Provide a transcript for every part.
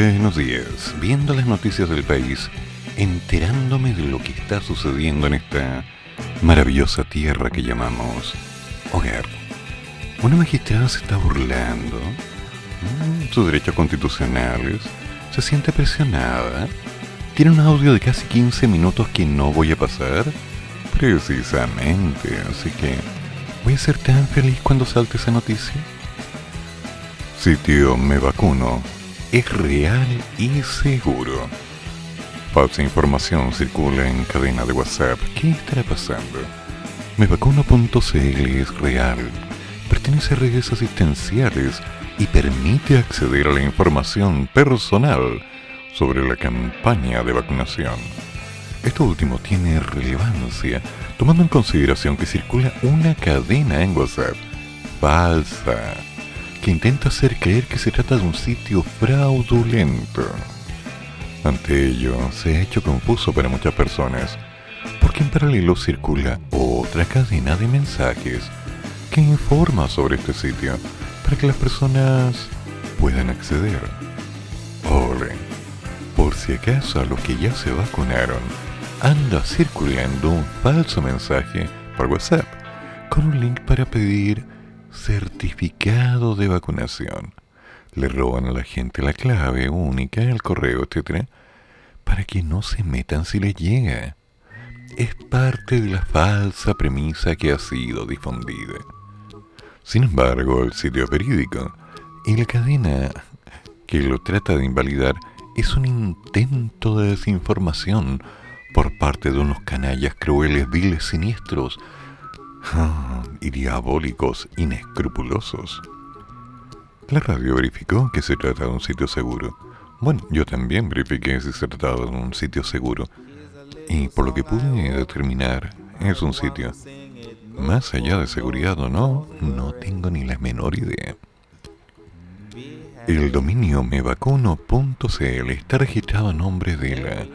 Buenos días, viendo las noticias del país, enterándome de lo que está sucediendo en esta maravillosa tierra que llamamos hogar. Una magistrada se está burlando. Mm, sus derechos constitucionales, se siente presionada, tiene un audio de casi 15 minutos que no voy a pasar, precisamente, así que voy a ser tan feliz cuando salte esa noticia. Sitio Me Vacuno es real y seguro. Falsa información circula en cadena de WhatsApp. ¿Qué estará pasando? Mevacuno.cl es real, pertenece a redes asistenciales y permite acceder a la información personal sobre la campaña de vacunación. Esto último tiene relevancia tomando en consideración que circula una cadena en WhatsApp falsa que intenta hacer creer que se trata de un sitio fraudulento. Ante ello, se ha hecho confuso para muchas personas, porque en paralelo circula otra cadena de mensajes que informa sobre este sitio para que las personas puedan acceder. Ole, por si acaso a los que ya se vacunaron, anda circulando un falso mensaje por WhatsApp con un link para pedir certificado de vacunación. Le roban a la gente la clave única, el correo, etc. para que no se metan si les llega. Es parte de la falsa premisa que ha sido difundida. Sin embargo, el sitio verídico y la cadena que lo trata de invalidar es un intento de desinformación por parte de unos canallas crueles, viles, siniestros, Y diabólicos inescrupulosos. La radio verificó que se trata de un sitio seguro. Bueno, yo también verifiqué si se trataba de un sitio seguro. Y por lo que pude determinar, es un sitio. Más allá de seguridad o no, no tengo ni la menor idea. El dominio mevacuno.cl está registrado a nombre de la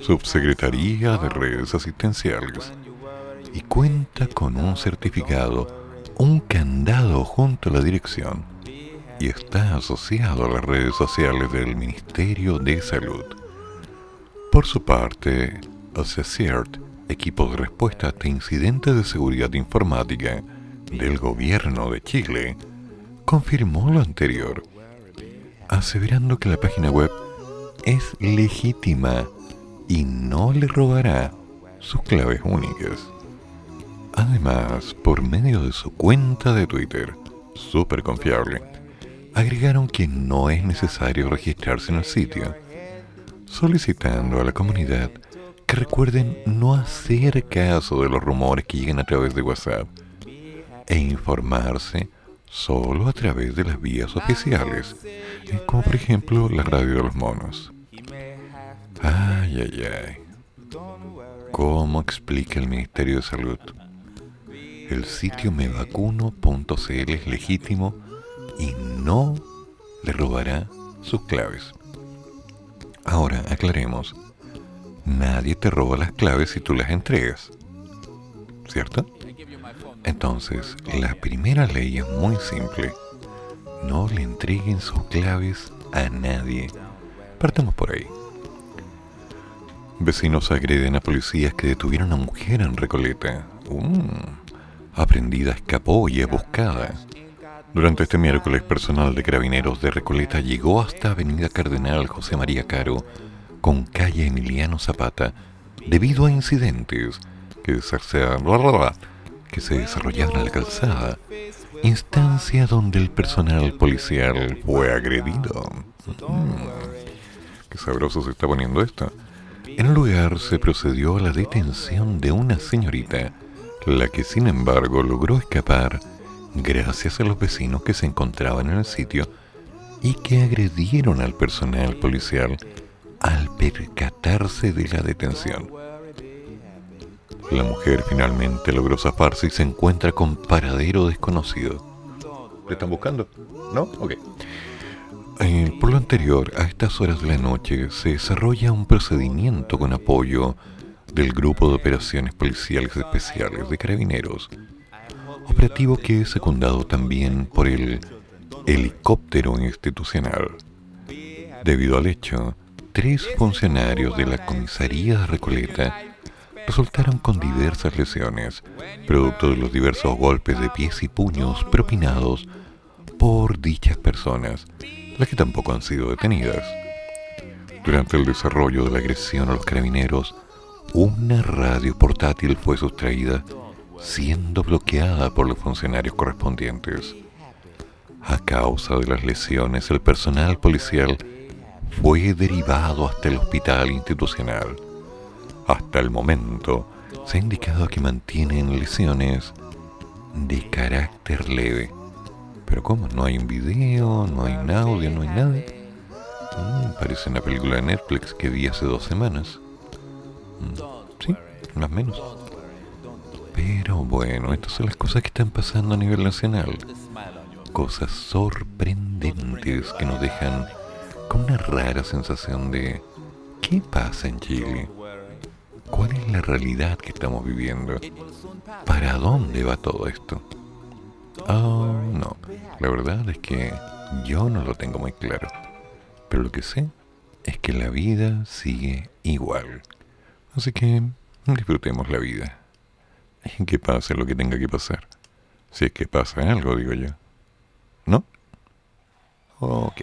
Subsecretaría de Redes Asistenciales y cuenta con un certificado, un candado junto a la dirección y está asociado a las redes sociales del Ministerio de Salud. Por su parte, CERT, equipo de respuesta ante incidentes de seguridad informática del gobierno de Chile, confirmó lo anterior, aseverando que la página web es legítima y no le robará sus claves únicas. Además, por medio de su cuenta de Twitter, súper confiable, agregaron que no es necesario registrarse en el sitio, solicitando a la comunidad que recuerden no hacer caso de los rumores que lleguen a través de WhatsApp e informarse solo a través de las vías oficiales, eh, como por ejemplo la radio de los monos. Ay, ay, ay. ¿Cómo explica el Ministerio de Salud? El sitio mevacuno.cl es legítimo y no le robará sus claves. Ahora, aclaremos. Nadie te roba las claves si tú las entregas. ¿Cierto? Entonces, la primera ley es muy simple. No le entreguen sus claves a nadie. Partamos por ahí. Vecinos agreden a policías que detuvieron a mujer en Recoleta. Uh. Aprendida escapó y es buscada. Durante este miércoles, personal de carabineros de Recoleta llegó hasta Avenida Cardenal José María Caro con calle Emiliano Zapata debido a incidentes que se, desarrollaron en la calzada, instancia donde el personal policial fue agredido. Mm, qué sabroso se está poniendo esto. En lugar se procedió a la detención de una señorita la que sin embargo logró escapar gracias a los vecinos que se encontraban en el sitio y que agredieron al personal policial al percatarse de la detención. La mujer finalmente logró zafarse y se encuentra con paradero desconocido. ¿Le están buscando? ¿No? Ok. Eh, por lo anterior, a estas horas de la noche se desarrolla un procedimiento con apoyo del Grupo de Operaciones Policiales Especiales de Carabineros, operativo que es secundado también por el helicóptero institucional. Debido al hecho, tres funcionarios de la comisaría de Recoleta resultaron con diversas lesiones, producto de los diversos golpes de pies y puños propinados por dichas personas, las que tampoco han sido detenidas. Durante el desarrollo de la agresión a los carabineros, una radio portátil fue sustraída, siendo bloqueada por los funcionarios correspondientes. A causa de las lesiones, el personal policial fue derivado hasta el hospital institucional. Hasta el momento, se ha indicado que mantienen lesiones de carácter leve. Pero ¿cómo? No hay un video, no hay un audio, no hay nada. Mm, parece una película de Netflix que vi hace dos semanas. Mm, sí, más menos. Pero bueno, estas son las cosas que están pasando a nivel nacional. Cosas sorprendentes que nos dejan con una rara sensación de ¿qué pasa en Chile? ¿Cuál es la realidad que estamos viviendo? ¿Para dónde va todo esto? Oh, no. La verdad es que yo no lo tengo muy claro. Pero lo que sé es que la vida sigue igual. Así que disfrutemos la vida. Y que pase lo que tenga que pasar. Si es que pasa algo, digo yo. ¿No? Ok.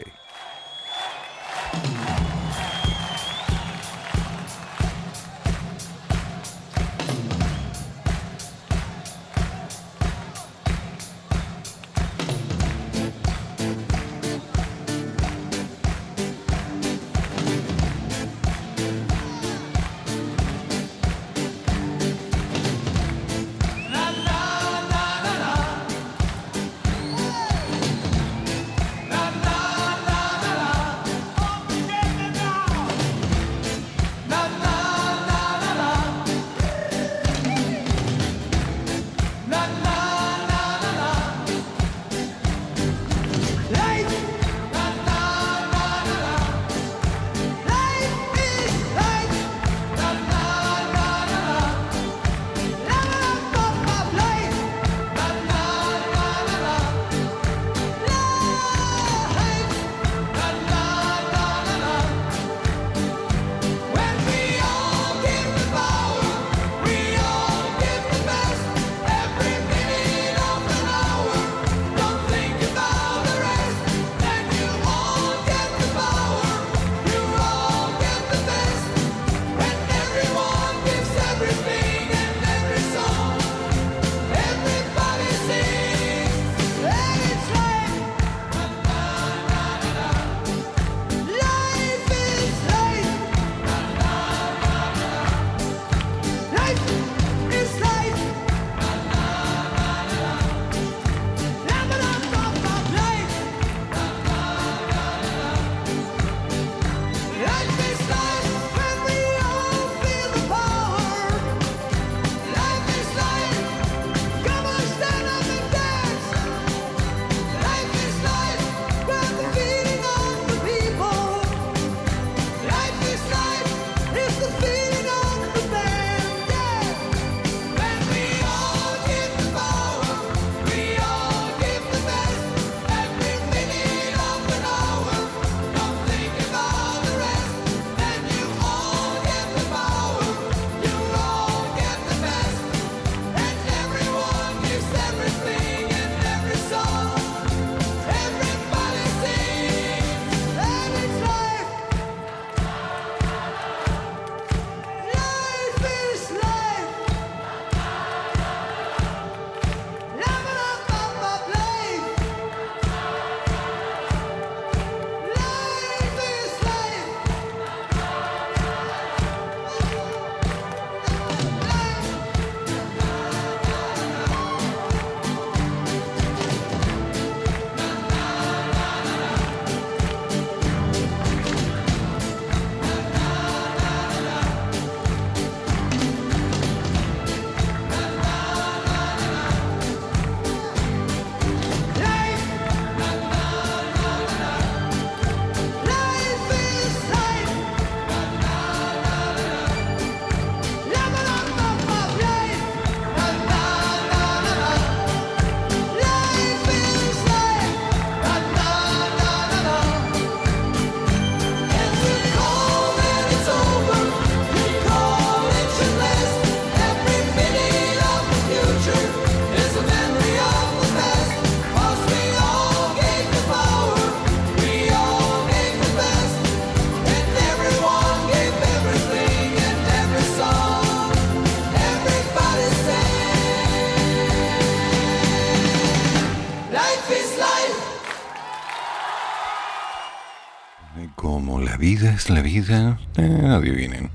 La vida, eh, adivinen.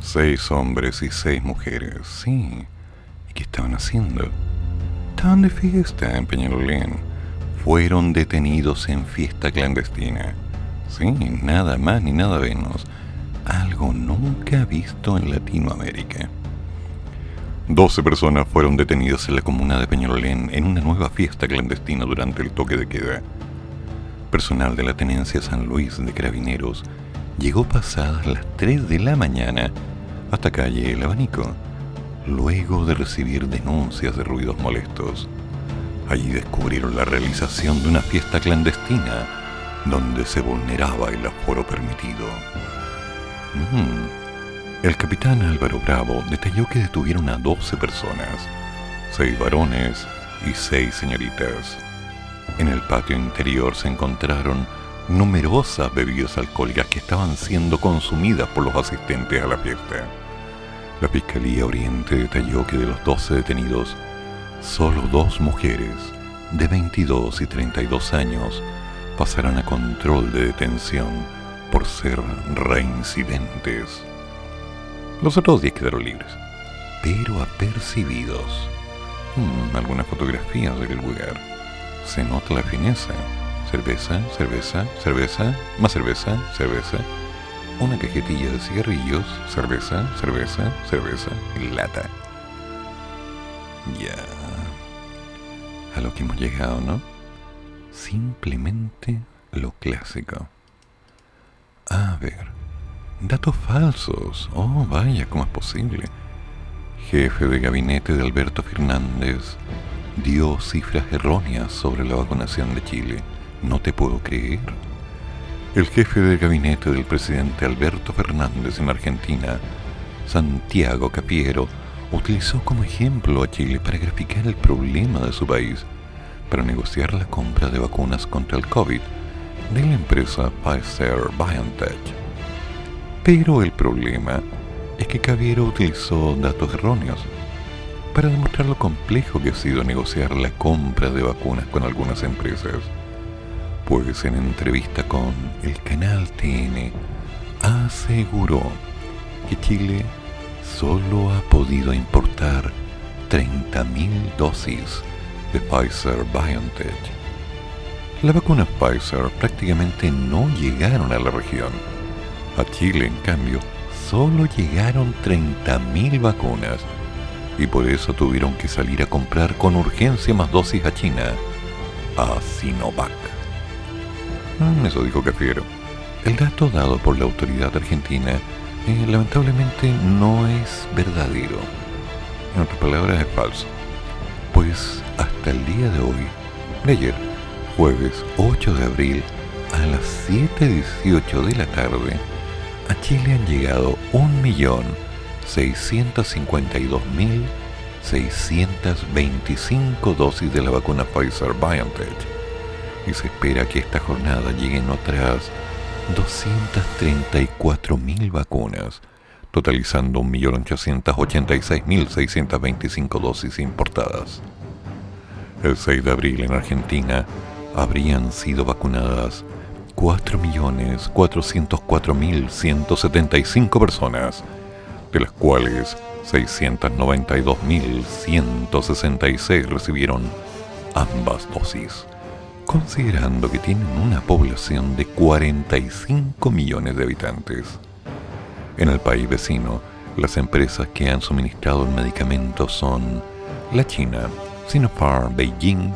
Seis hombres y seis mujeres, sí. ¿Y qué estaban haciendo? Estaban de fiesta en Peñalolén. Fueron detenidos en fiesta clandestina. Sí, nada más ni nada menos. Algo nunca visto en Latinoamérica. 12 personas fueron detenidas en la comuna de Peñalolén en una nueva fiesta clandestina durante el toque de queda. Personal de la Tenencia San Luis de Carabineros llegó pasadas las 3 de la mañana hasta calle El Abanico, luego de recibir denuncias de ruidos molestos. Allí descubrieron la realización de una fiesta clandestina donde se vulneraba el aforo permitido. Mm. El capitán Álvaro Bravo detalló que detuvieron a 12 personas, 6 varones y 6 señoritas. En el patio interior se encontraron numerosas bebidas alcohólicas que estaban siendo consumidas por los asistentes a la fiesta. La Fiscalía Oriente detalló que de los 12 detenidos, solo dos mujeres de 22 y 32 años pasarán a control de detención por ser reincidentes. Los otros 10 quedaron libres, pero apercibidos. Hmm, algunas fotografías del lugar. Se nota la fineza. Cerveza, cerveza, cerveza, más cerveza, cerveza. Una cajetilla de cigarrillos, cerveza, cerveza, cerveza lata. Ya. A lo que hemos llegado, ¿no? Simplemente lo clásico. A ver. Datos falsos. Oh, vaya, ¿cómo es posible? Jefe de gabinete de Alberto Fernández dio cifras erróneas sobre la vacunación de Chile. No te puedo creer. El jefe de gabinete del presidente Alberto Fernández en Argentina, Santiago Capiero, utilizó como ejemplo a Chile para graficar el problema de su país para negociar la compra de vacunas contra el COVID de la empresa Pfizer BioNTech. Pero el problema es que Caviero utilizó datos erróneos para demostrar lo complejo que ha sido negociar la compra de vacunas con algunas empresas. Pues en entrevista con el canal TN aseguró que Chile solo ha podido importar 30.000 dosis de Pfizer BioNTech. Las vacunas Pfizer prácticamente no llegaron a la región. A Chile, en cambio, solo llegaron 30.000 vacunas y por eso tuvieron que salir a comprar con urgencia más dosis a China, a Sinovac. Mm, eso dijo Cafiero. El dato dado por la autoridad argentina eh, lamentablemente no es verdadero. En otras palabras, es falso. Pues hasta el día de hoy, de ayer, jueves 8 de abril, a las 7.18 de la tarde, a Chile han llegado 1.652.625 dosis de la vacuna Pfizer BioNTech y se espera que esta jornada lleguen otras 234.000 vacunas, totalizando 1.886.625 dosis importadas. El 6 de abril en Argentina habrían sido vacunadas 4.404.175 personas, de las cuales 692.166 recibieron ambas dosis, considerando que tienen una población de 45 millones de habitantes. En el país vecino, las empresas que han suministrado el medicamento son la China, Sinopharm Beijing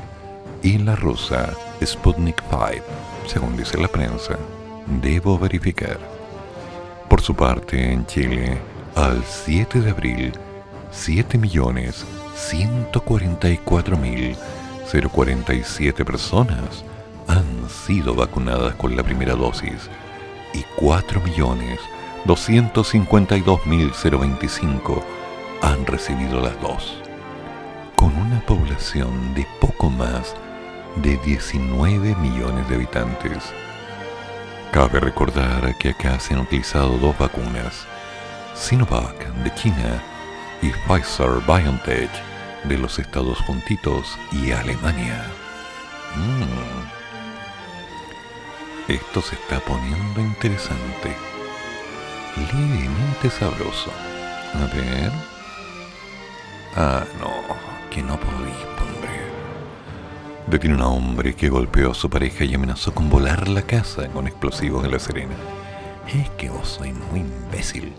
y la rusa Sputnik 5, según dice la prensa. Debo verificar. Por su parte, en Chile, al 7 de abril, 7.144.047 personas han sido vacunadas con la primera dosis y 4.252.025 han recibido las dos, con una población de poco más de 19 millones de habitantes. Cabe recordar que acá se han utilizado dos vacunas, Sinovac de China y Pfizer BioNTech de los Estados Juntitos y Alemania. Mm. Esto se está poniendo interesante. Levemente sabroso. A ver. Ah, no, que no podéis, hombre. Detiene un hombre que golpeó a su pareja y amenazó con volar la casa con explosivos de la Serena. Es que vos sois muy imbécil.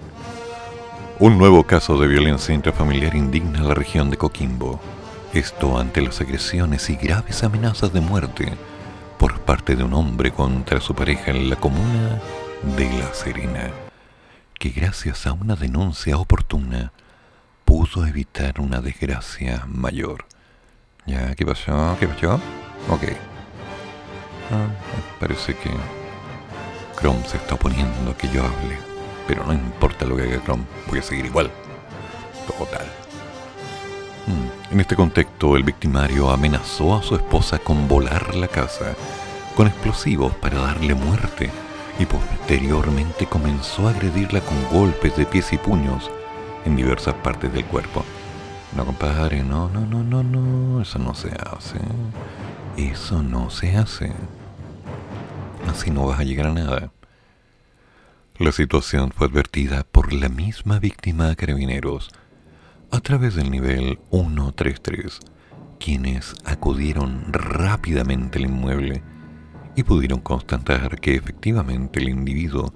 Un nuevo caso de violencia intrafamiliar indigna a la región de Coquimbo. Esto ante las agresiones y graves amenazas de muerte por parte de un hombre contra su pareja en la comuna de La Serena, que gracias a una denuncia oportuna pudo evitar una desgracia mayor. ¿Ya? ¿Qué pasó? ¿Qué pasó? Ok. Ah, parece que Chrome se está oponiendo a que yo hable. Pero no importa lo que haga Chrome, voy a seguir igual. Total. Hmm, en este contexto, el victimario amenazó a su esposa con volar la casa con explosivos para darle muerte y posteriormente comenzó a agredirla con golpes de pies y puños en diversas partes del cuerpo. No, compadre, no, no, no, no, no, eso no se hace. Eso no se hace. Así no vas a llegar a nada. La situación fue advertida por la misma víctima a carabineros a través del nivel 133, quienes acudieron rápidamente al inmueble y pudieron constatar que efectivamente el individuo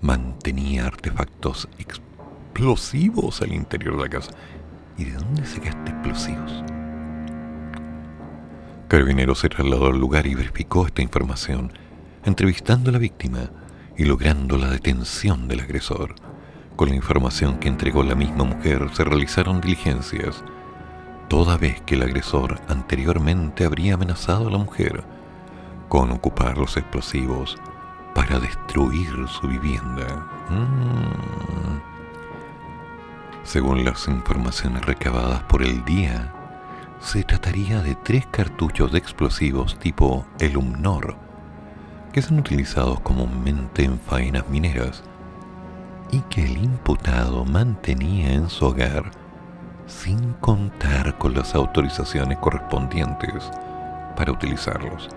mantenía artefactos explosivos al interior de la casa. ¿Y de dónde sacaste explosivos? Carabinero se trasladó al lugar y verificó esta información, entrevistando a la víctima y logrando la detención del agresor. Con la información que entregó la misma mujer se realizaron diligencias, toda vez que el agresor anteriormente habría amenazado a la mujer con ocupar los explosivos para destruir su vivienda. Mm. Según las informaciones recabadas por el día, se trataría de tres cartuchos de explosivos tipo Elumnor, que son utilizados comúnmente en faenas mineras y que el imputado mantenía en su hogar sin contar con las autorizaciones correspondientes para utilizarlos.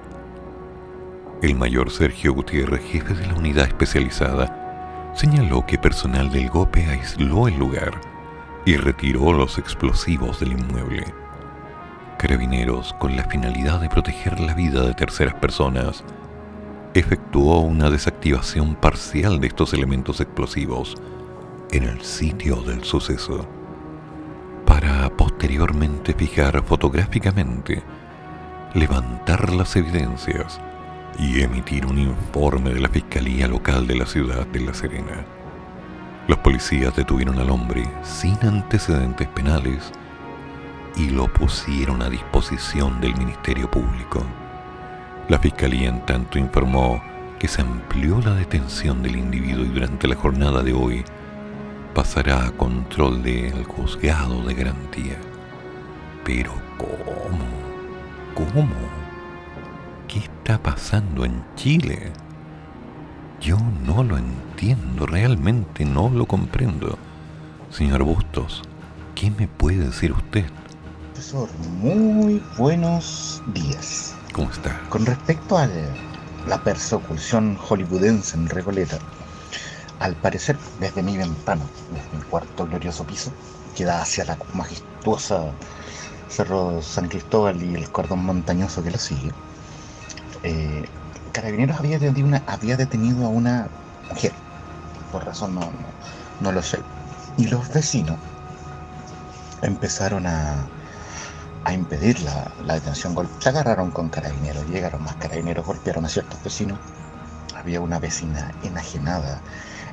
El mayor Sergio Gutiérrez, jefe de la unidad especializada, señaló que personal del GOPE aisló el lugar y retiró los explosivos del inmueble. Carabineros, con la finalidad de proteger la vida de terceras personas, efectuó una desactivación parcial de estos elementos explosivos en el sitio del suceso, para posteriormente fijar fotográficamente, levantar las evidencias y emitir un informe de la Fiscalía Local de la ciudad de La Serena. Los policías detuvieron al hombre sin antecedentes penales y lo pusieron a disposición del Ministerio Público. La Fiscalía en tanto informó que se amplió la detención del individuo y durante la jornada de hoy pasará a control del juzgado de garantía. Pero ¿cómo? ¿Cómo? ¿Qué está pasando en Chile? Yo no lo entiendo, realmente no lo comprendo. Señor Bustos, ¿qué me puede decir usted? Profesor, muy buenos días. Con respecto a la persecución hollywoodense en Recoleta, al parecer, desde mi ventana, desde mi cuarto glorioso piso, que da hacia la majestuosa Cerro San Cristóbal y el cordón montañoso que lo sigue, eh, Carabineros había detenido, a una mujer, por razón no, no, lo sé. Y los vecinos empezaron a, a impedir la, detención. Se agarraron con carabineros, llegaron más carabineros, golpearon a ciertos vecinos. Había una vecina enajenada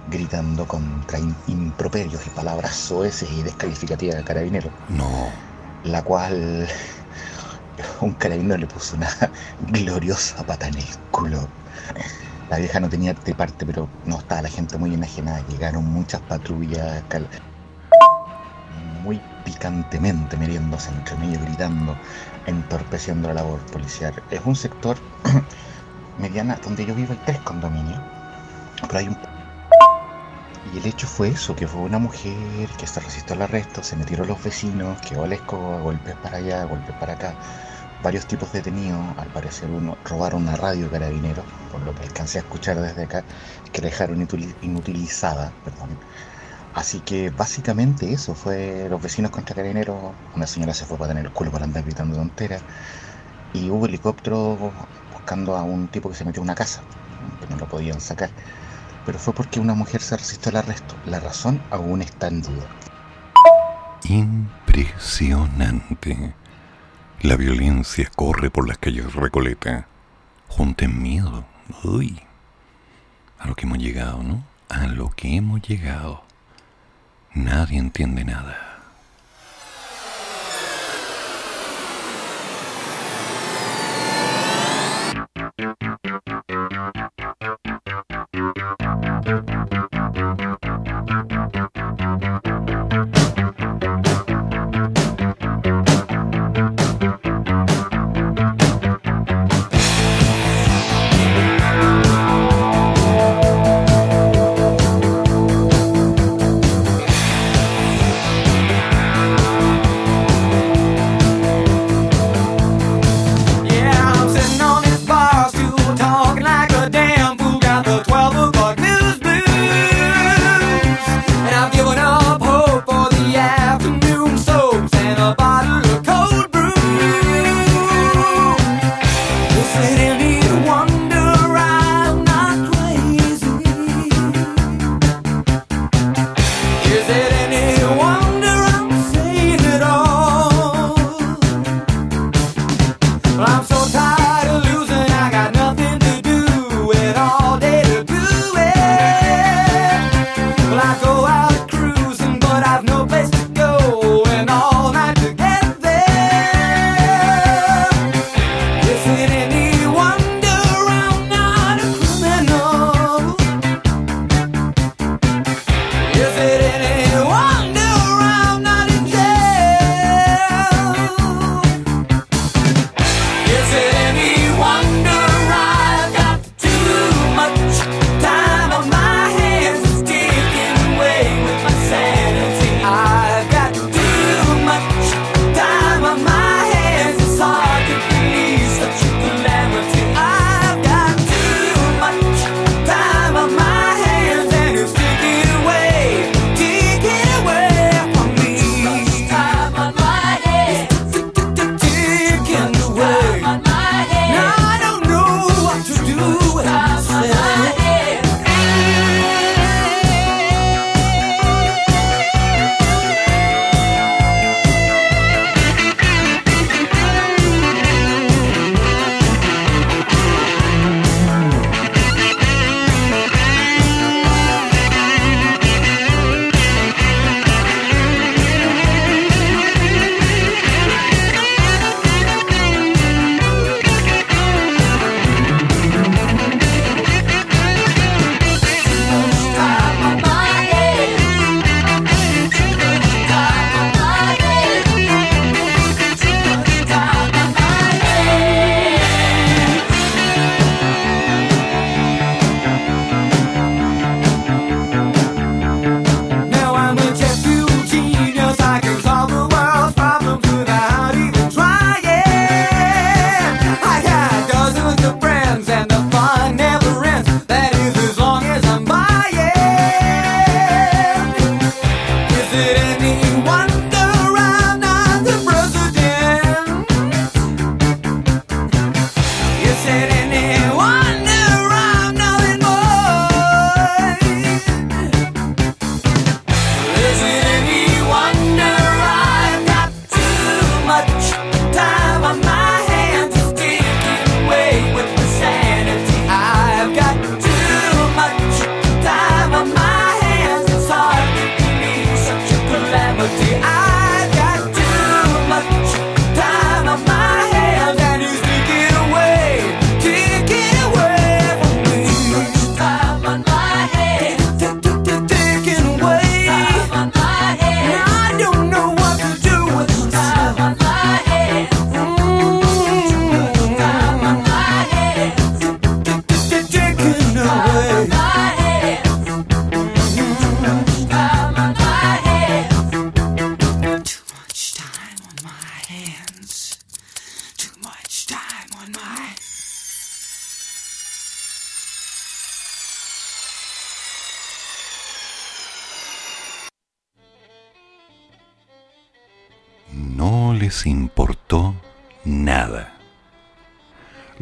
gritando contra improperios y palabras soeces y descalificativas de carabineros. No. La cual un carabinero le puso una gloriosa pata en el culo. La vieja no tenía de parte, pero no estaba la gente muy enajenada. Llegaron muchas patrullas muy picantemente meriéndose entre medio, gritando, entorpeciendo la labor policial. Es un sector mediana donde yo vivo hay tres condominios, pero hay un y el hecho fue eso, que fue una mujer que se resistió al arresto, se metieron los vecinos, que la escoba, golpes para allá, golpes para acá. varios tipos detenidos, al parecer uno robaron una radio carabinero, por lo que alcancé a escuchar desde acá, que dejaron inutilizada, perdón. Así que básicamente eso fue los vecinos contra carabineros, una señora se fue para tener el culo para andar gritando tonteras, y hubo helicóptero buscando a un tipo que se metió en una casa, que no lo podían sacar. Pero fue porque una mujer se resistió al arresto. La razón aún está en duda. Impresionante. La violencia corre por las calles Recoleta. Junten miedo. Uy. A lo que hemos llegado, ¿no? A lo que hemos llegado. Nadie entiende nada.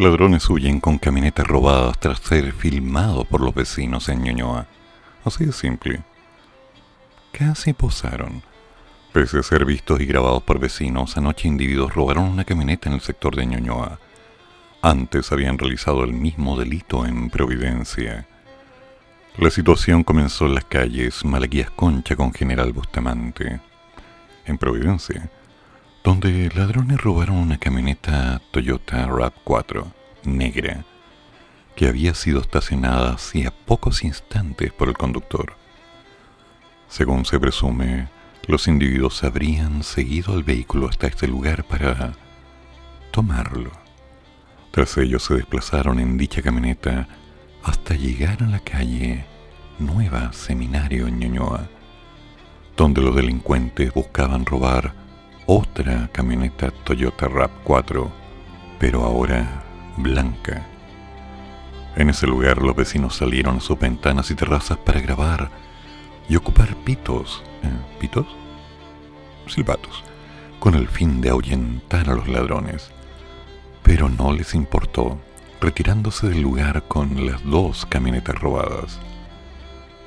Ladrones huyen con camionetas robadas tras ser filmados por los vecinos en Ñuñoa. Así de simple. Casi posaron. Pese a ser vistos y grabados por vecinos, anoche individuos robaron una camioneta en el sector de Ñuñoa. Antes habían realizado el mismo delito en Providencia. La situación comenzó en las calles Malaquías Concha con General Bustamante, en Providencia donde ladrones robaron una camioneta Toyota RAV4 negra que había sido estacionada hacía pocos instantes por el conductor. Según se presume, los individuos habrían seguido al vehículo hasta este lugar para tomarlo. Tras ello se desplazaron en dicha camioneta hasta llegar a la calle Nueva Seminario en Ñuñoa, donde los delincuentes buscaban robar otra camioneta Toyota RAV4, pero ahora blanca. En ese lugar los vecinos salieron a sus ventanas y terrazas para grabar y ocupar pitos, ¿eh? ¿pitos? Silbatos, con el fin de ahuyentar a los ladrones. Pero no les importó, retirándose del lugar con las dos camionetas robadas.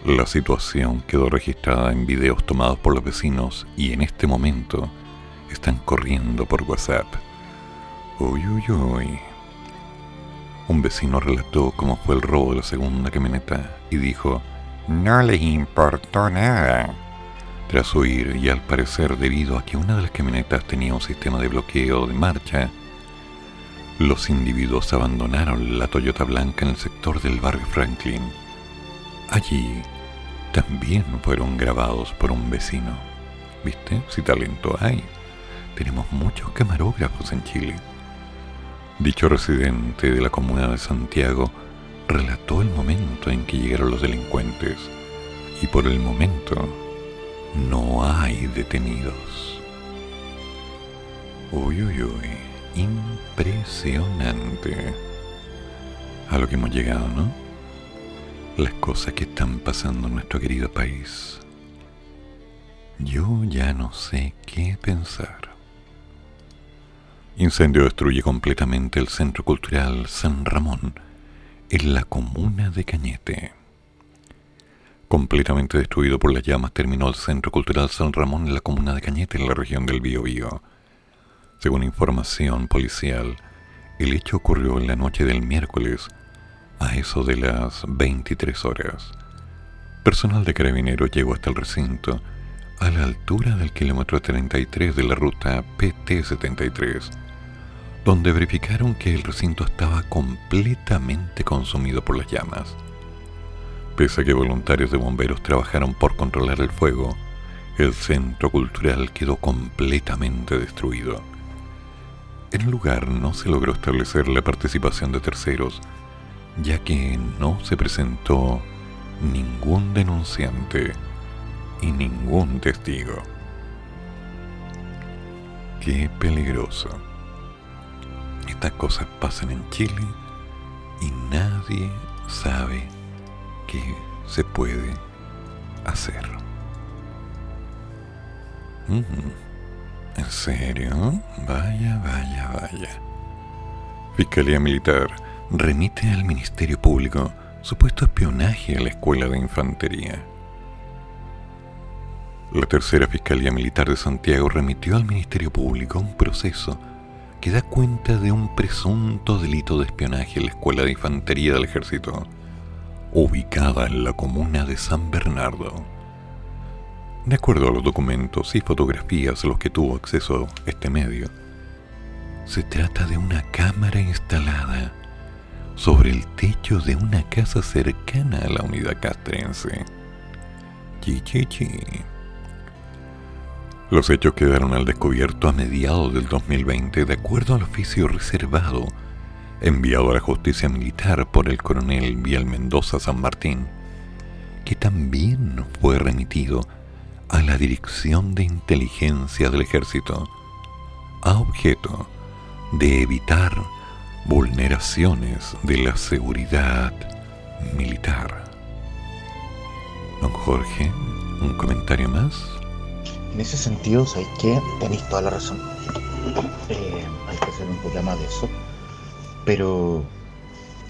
La situación quedó registrada en videos tomados por los vecinos y en este momento están corriendo por WhatsApp. Uy, uy, uy. Un vecino relató cómo fue el robo de la segunda camioneta y dijo, no les importó nada. Tras huir y al parecer debido a que una de las camionetas tenía un sistema de bloqueo de marcha, los individuos abandonaron la Toyota blanca en el sector del barrio Franklin. Allí también fueron grabados por un vecino. ¿Viste? Si talento hay. Tenemos muchos camarógrafos en Chile. Dicho residente de la comuna de Santiago relató el momento en que llegaron los delincuentes y por el momento no hay detenidos. Uy, uy, uy, impresionante. A lo que hemos llegado, ¿no? Las cosas que están pasando en nuestro querido país. Yo ya no sé qué pensar. Incendio destruye completamente el Centro Cultural San Ramón en la comuna de Cañete. Completamente destruido por las llamas terminó el Centro Cultural San Ramón en la comuna de Cañete en la región del Biobío. Según información policial, el hecho ocurrió en la noche del miércoles a eso de las 23 horas. Personal de carabineros llegó hasta el recinto a la altura del kilómetro 33 de la ruta PT-73 donde verificaron que el recinto estaba completamente consumido por las llamas. Pese a que voluntarios de bomberos trabajaron por controlar el fuego, el centro cultural quedó completamente destruido. En el lugar no se logró establecer la participación de terceros, ya que no se presentó ningún denunciante y ningún testigo. Qué peligroso. Estas cosas pasan en Chile y nadie sabe qué se puede hacer. ¿En serio? Vaya, vaya, vaya. Fiscalía Militar remite al Ministerio Público supuesto espionaje a la Escuela de Infantería. La tercera Fiscalía Militar de Santiago remitió al Ministerio Público un proceso que da cuenta de un presunto delito de espionaje en la Escuela de Infantería del Ejército, ubicada en la comuna de San Bernardo. De acuerdo a los documentos y fotografías a los que tuvo acceso este medio, se trata de una cámara instalada sobre el techo de una casa cercana a la unidad castrense. Chichichi. Los hechos quedaron al descubierto a mediados del 2020 de acuerdo al oficio reservado enviado a la justicia militar por el coronel Biel Mendoza San Martín, que también fue remitido a la Dirección de Inteligencia del Ejército, a objeto de evitar vulneraciones de la seguridad militar. Don Jorge, ¿un comentario más? En ese sentido, sabéis que tenéis toda la razón. Eh, hay que hacer un programa de eso. Pero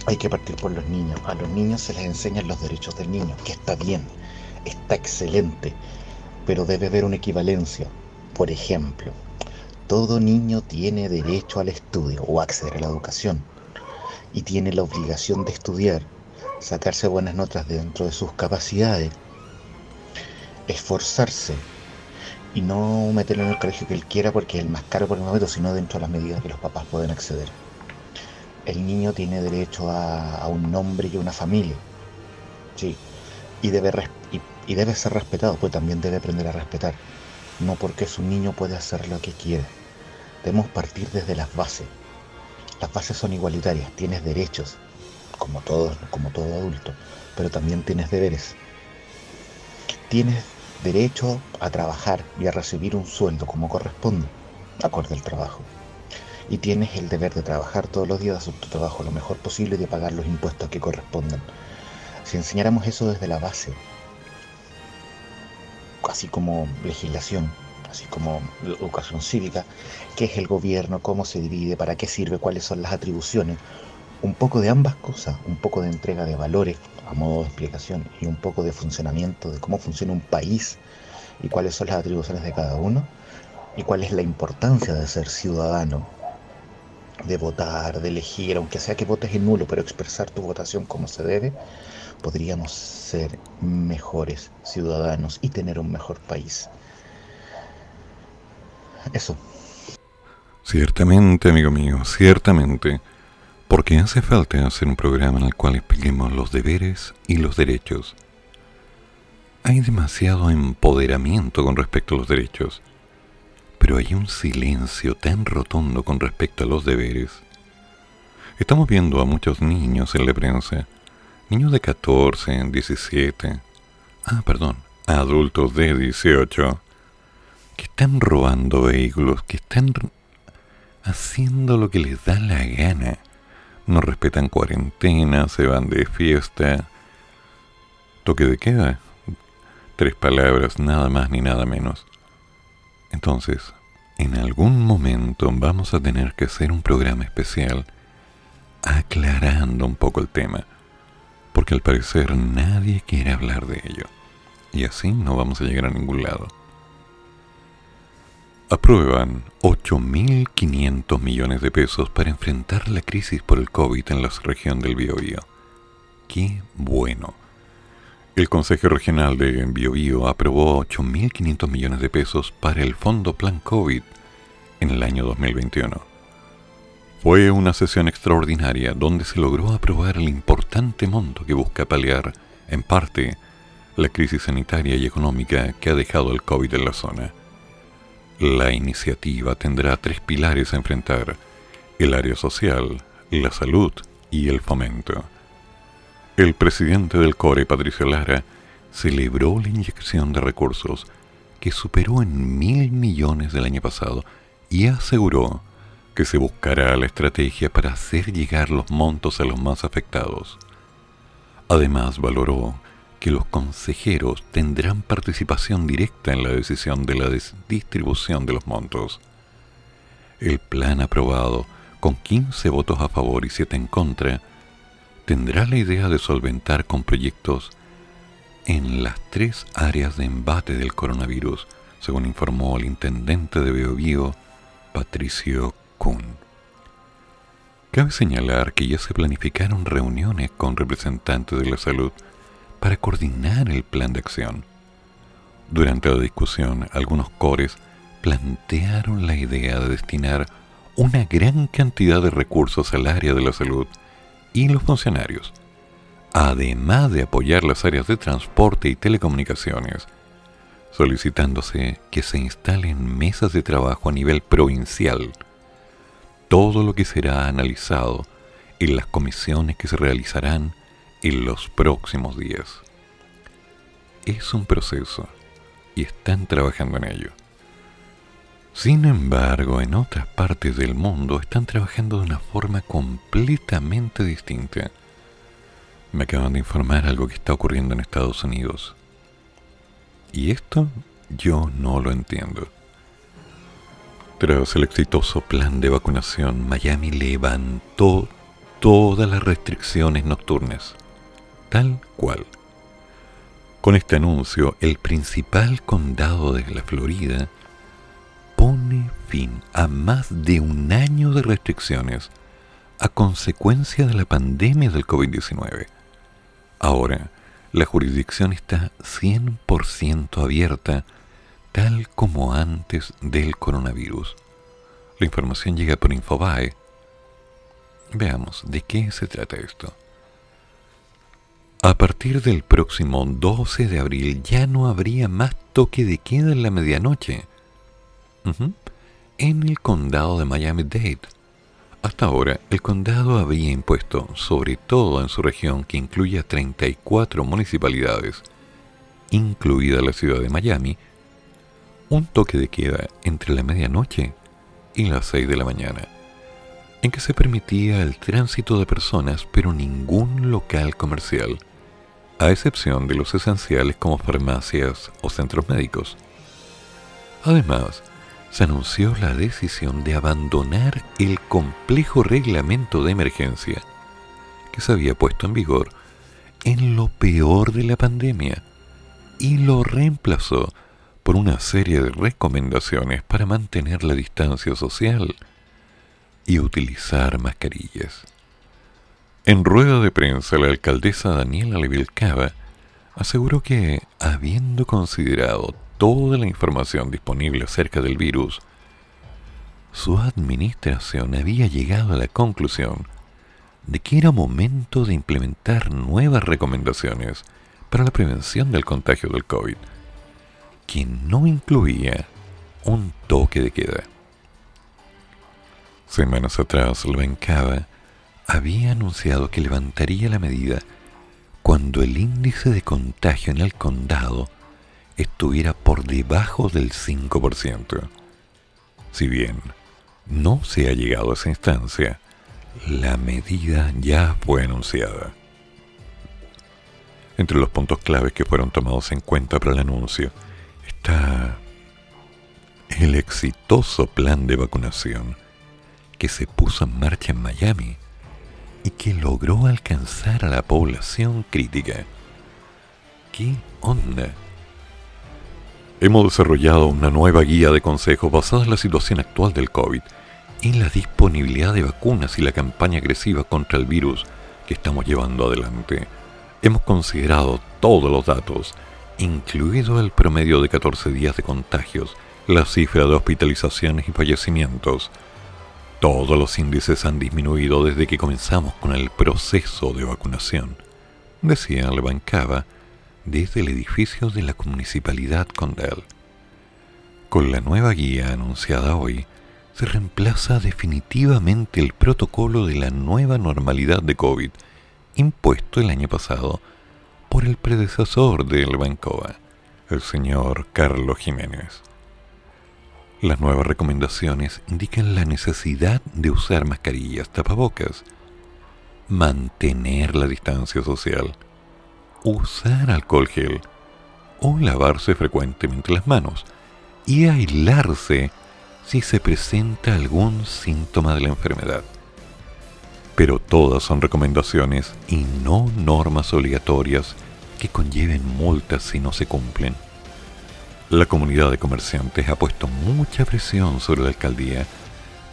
hay que partir por los niños. A los niños se les enseñan los derechos del niño, que está bien, está excelente, pero debe haber una equivalencia. Por ejemplo, todo niño tiene derecho al estudio o acceder a la educación y tiene la obligación de estudiar, sacarse buenas notas dentro de sus capacidades, esforzarse y no meterlo en el colegio que él quiera porque es el más caro por el momento, sino dentro de las medidas que los papás pueden acceder. El niño tiene derecho a, un nombre y a una familia, sí, y debe, y debe ser respetado, pues también debe aprender a respetar no porque su niño puede hacer lo que quiere. Debemos partir desde las bases. Las bases son igualitarias, tienes derechos, como todos, como todo adulto, pero también tienes deberes. Tienes derecho a trabajar y a recibir un sueldo como corresponde, acorde al trabajo. Y tienes el deber de trabajar todos los días, hacer tu trabajo lo mejor posible y de pagar los impuestos que correspondan. Si enseñáramos eso desde la base, así como legislación, así como educación cívica, qué es el gobierno, cómo se divide, para qué sirve, cuáles son las atribuciones, un poco de ambas cosas, un poco de entrega de valores a modo de explicación y un poco de funcionamiento de cómo funciona un país y cuáles son las atribuciones de cada uno y cuál es la importancia de ser ciudadano, de votar, de elegir, aunque sea que votes en nulo, pero expresar tu votación como se debe, podríamos ser mejores ciudadanos y tener un mejor país. Eso. Ciertamente, amigo mío, ciertamente. Porque hace falta hacer un programa en el cual expliquemos los deberes y los derechos. Hay demasiado empoderamiento con respecto a los derechos, pero hay un silencio tan rotundo con respecto a los deberes. Estamos viendo a muchos niños en la prensa niños de 14, 17, ah, perdón, adultos de 18, que están robando vehículos, que están haciendo lo que les da la gana. No respetan cuarentena, se van de fiesta. Toque de queda. Tres palabras, nada más ni nada menos. Entonces, en algún momento vamos a tener que hacer un programa especial aclarando un poco el tema porque al parecer nadie quiere hablar de ello. Y así no vamos a llegar a ningún lado. Aprueban 8.500 millones de pesos para enfrentar la crisis por el COVID en la región del Biobío. ¡Qué bueno! El Consejo Regional de Biobío aprobó 8.500 millones de pesos para el Fondo Plan COVID en el año 2021 fue una sesión extraordinaria donde se logró aprobar el importante monto que busca paliar, en parte, la crisis sanitaria y económica que ha dejado el COVID en la zona. La iniciativa tendrá tres pilares a enfrentar, el área social, la salud y el fomento. El presidente del CORE, Patricio Lara, celebró la inyección de recursos que superó en mil millones del año pasado y aseguró que se buscará la estrategia para hacer llegar los montos a los más afectados. Además, valoró que los consejeros tendrán participación directa en la decisión de la distribución de los montos. El plan aprobado, con 15 votos a favor y 7 en contra, tendrá la idea de solventar con proyectos en las tres áreas de embate del coronavirus, según informó el intendente de Biobío, Patricio Cabe señalar que ya se planificaron reuniones con representantes de la salud para coordinar el plan de acción. Durante la discusión, algunos cores plantearon la idea de destinar una gran cantidad de recursos al área de la salud y los funcionarios, además de apoyar las áreas de transporte y telecomunicaciones, solicitándose que se instalen mesas de trabajo a nivel provincial todo lo que será analizado en las comisiones que se realizarán en los próximos días. Es un proceso y están trabajando en ello. Sin embargo, en otras partes del mundo están trabajando de una forma completamente distinta. Me acaban de informar algo que está ocurriendo en Estados Unidos. Y esto yo no lo entiendo. Tras el exitoso plan de vacunación, Miami levantó todas las restricciones nocturnas, tal cual. Con este anuncio, el principal condado de la Florida pone fin a más de un año de restricciones a consecuencia de la pandemia del COVID-19. Ahora, la jurisdicción está 100% abierta, tal como antes del coronavirus. La información llega por Infobae. Veamos, ¿de qué se trata esto? A partir del próximo 12 de abril ya no habría más toque de queda en la medianoche. En el condado de Miami-Dade. Hasta ahora, el condado había impuesto, sobre todo en su región que incluye a 34 municipalidades, incluida la ciudad de Miami, un toque de queda entre la medianoche y las 6 de la mañana, en que se permitía el tránsito de personas pero ningún local comercial, a excepción de los esenciales como farmacias o centros médicos. Además, se anunció la decisión de abandonar el complejo reglamento de emergencia que se había puesto en vigor en lo peor de la pandemia y lo reemplazó por una serie de recomendaciones para mantener la distancia social y utilizar mascarillas. En rueda de prensa, la alcaldesa Daniela Levilcaba aseguró que, habiendo considerado toda la información disponible acerca del virus, su administración había llegado a la conclusión de que era momento de implementar nuevas recomendaciones para la prevención del contagio del COVID, que no incluía un toque de queda. Semanas atrás, la bancada había anunciado que levantaría la medida cuando el índice de contagio en el condado estuviera por debajo del 5%. Si bien no se ha llegado a esa instancia, la medida ya fue anunciada. Entre los puntos claves que fueron tomados en cuenta para el anuncio está el exitoso plan de vacunación que se puso en marcha en Miami y que logró alcanzar a la población crítica. ¿Qué onda? Hemos desarrollado una nueva guía de consejos basada en la situación actual del COVID, en la disponibilidad de vacunas y la campaña agresiva contra el virus que estamos llevando adelante. Hemos considerado todos los datos, incluido el promedio de 14 días de contagios, la cifra de hospitalizaciones y fallecimientos. Todos los índices han disminuido desde que comenzamos con el proceso de vacunación, decía Levancava, desde el edificio de la Municipalidad Condell. Con la nueva guía anunciada hoy, se reemplaza definitivamente el protocolo de la nueva normalidad de COVID impuesto el año pasado por el predecesor del Bancoa, el señor Carlos Jiménez. Las nuevas recomendaciones indican la necesidad de usar mascarillas, tapabocas, mantener la distancia social, usar alcohol gel o lavarse frecuentemente las manos y aislarse si se presenta algún síntoma de la enfermedad. Pero todas son recomendaciones y no normas obligatorias que conlleven multas si no se cumplen. La comunidad de comerciantes ha puesto mucha presión sobre la alcaldía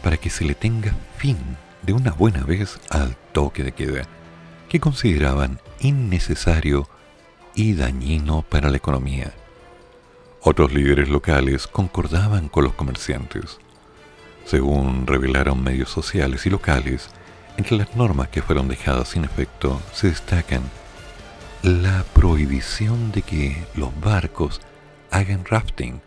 para que se le tenga fin de una buena vez al toque de queda que consideraban innecesario y dañino para la economía. Otros líderes locales concordaban con los comerciantes. Según revelaron medios sociales y locales, entre las normas que fueron dejadas sin efecto se destacan la prohibición de que los barcos hagan rafting,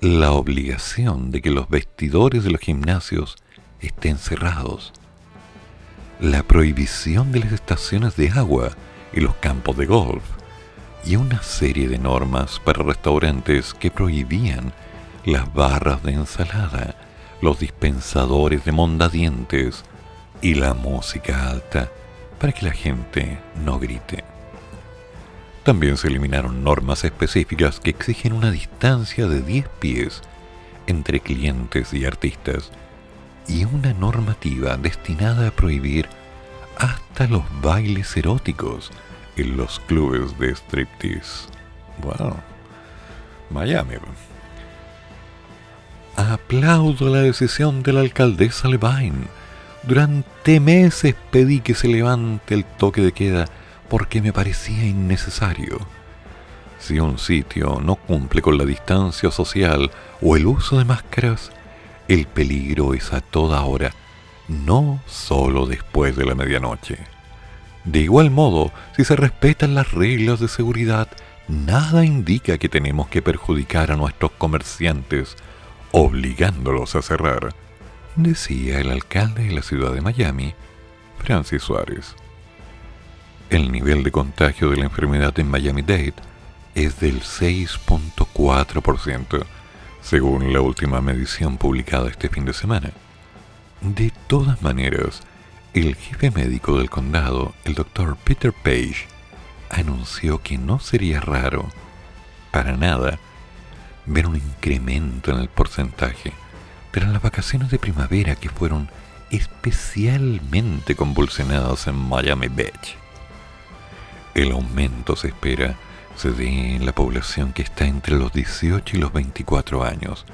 la obligación de que los vestidores de los gimnasios estén cerrados, la prohibición de las estaciones de agua y los campos de golf, y una serie de normas para restaurantes que prohibían las barras de ensalada, los dispensadores de mondadientes y la música alta para que la gente no grite. También se eliminaron normas específicas que exigen una distancia de 10 pies entre clientes y artistas y una normativa destinada a prohibir hasta los bailes eróticos en los clubes de striptease. Wow. Miami. Aplaudo la decisión de la alcaldesa Levine. Durante meses pedí que se levante el toque de queda porque me parecía innecesario. Si un sitio no cumple con la distancia social o el uso de máscaras, el peligro es a toda hora, no solo después de la medianoche. De igual modo, si se respetan las reglas de seguridad, nada indica que tenemos que perjudicar a nuestros comerciantes obligándolos a cerrar, decía el alcalde de la ciudad de Miami, Francis Suárez. El nivel de contagio de la enfermedad en Miami-Dade es del 6.4%, según la última medición publicada este fin de semana. De todas maneras, el jefe médico del condado, el doctor Peter Page, anunció que no sería raro, para nada, ver un incremento en el porcentaje tras las vacaciones de primavera que fueron especialmente convulsionadas en Miami Beach. El aumento se espera se dé en la población que está entre los 18 y los 24 años,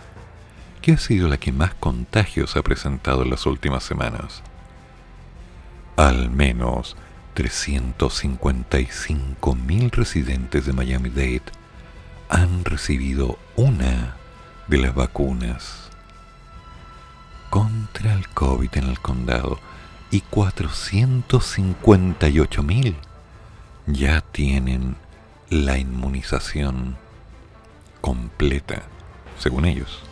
que ha sido la que más contagios ha presentado en las últimas semanas. Al menos 355.000 residentes de Miami-Dade han recibido una de las vacunas contra el COVID en el condado y 458.000 ya tienen la inmunización completa, según ellos.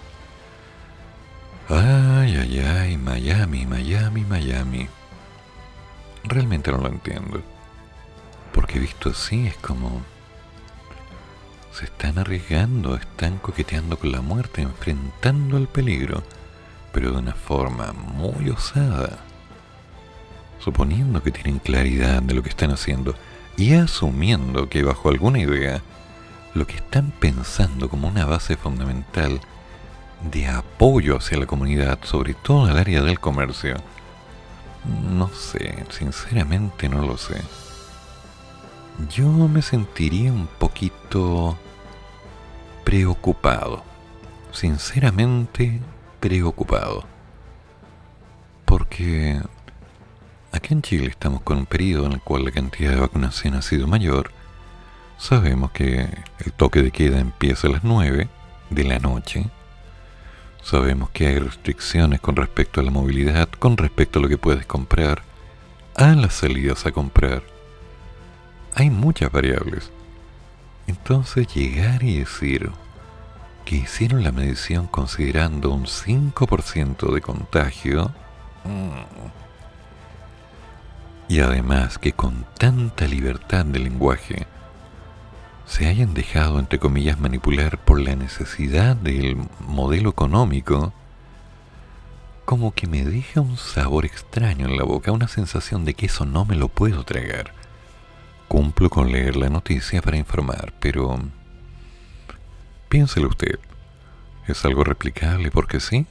Ay, ay, ay, Miami, Miami, Miami. Realmente no lo entiendo. Porque visto así es como... Se están arriesgando, están coqueteando con la muerte, enfrentando el peligro, pero de una forma muy osada. Suponiendo que tienen claridad de lo que están haciendo y asumiendo que bajo alguna idea, lo que están pensando como una base fundamental de apoyo hacia la comunidad, sobre todo el área del comercio, no sé, sinceramente no lo sé. Yo me sentiría un poquito preocupado, sinceramente preocupado, porque Aquí en Chile estamos con un periodo en el cual la cantidad de vacunación ha sido mayor. Sabemos que el toque de queda empieza a las 9 de la noche. Sabemos que hay restricciones con respecto a la movilidad, con respecto a lo que puedes comprar, a las salidas a comprar. Hay muchas variables. Entonces llegar y decir que hicieron la medición considerando un 5% de contagio... Mm, y además que con tanta libertad de lenguaje se hayan dejado, entre comillas, manipular por la necesidad del modelo económico, como que me deja un sabor extraño en la boca, una sensación de que eso no me lo puedo tragar. Cumplo con leer la noticia para informar, pero... Piénselo usted. ¿Es algo replicable porque sí?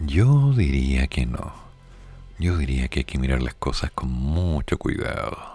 Yo diría que no. Yo diría que hay que mirar las cosas con mucho cuidado.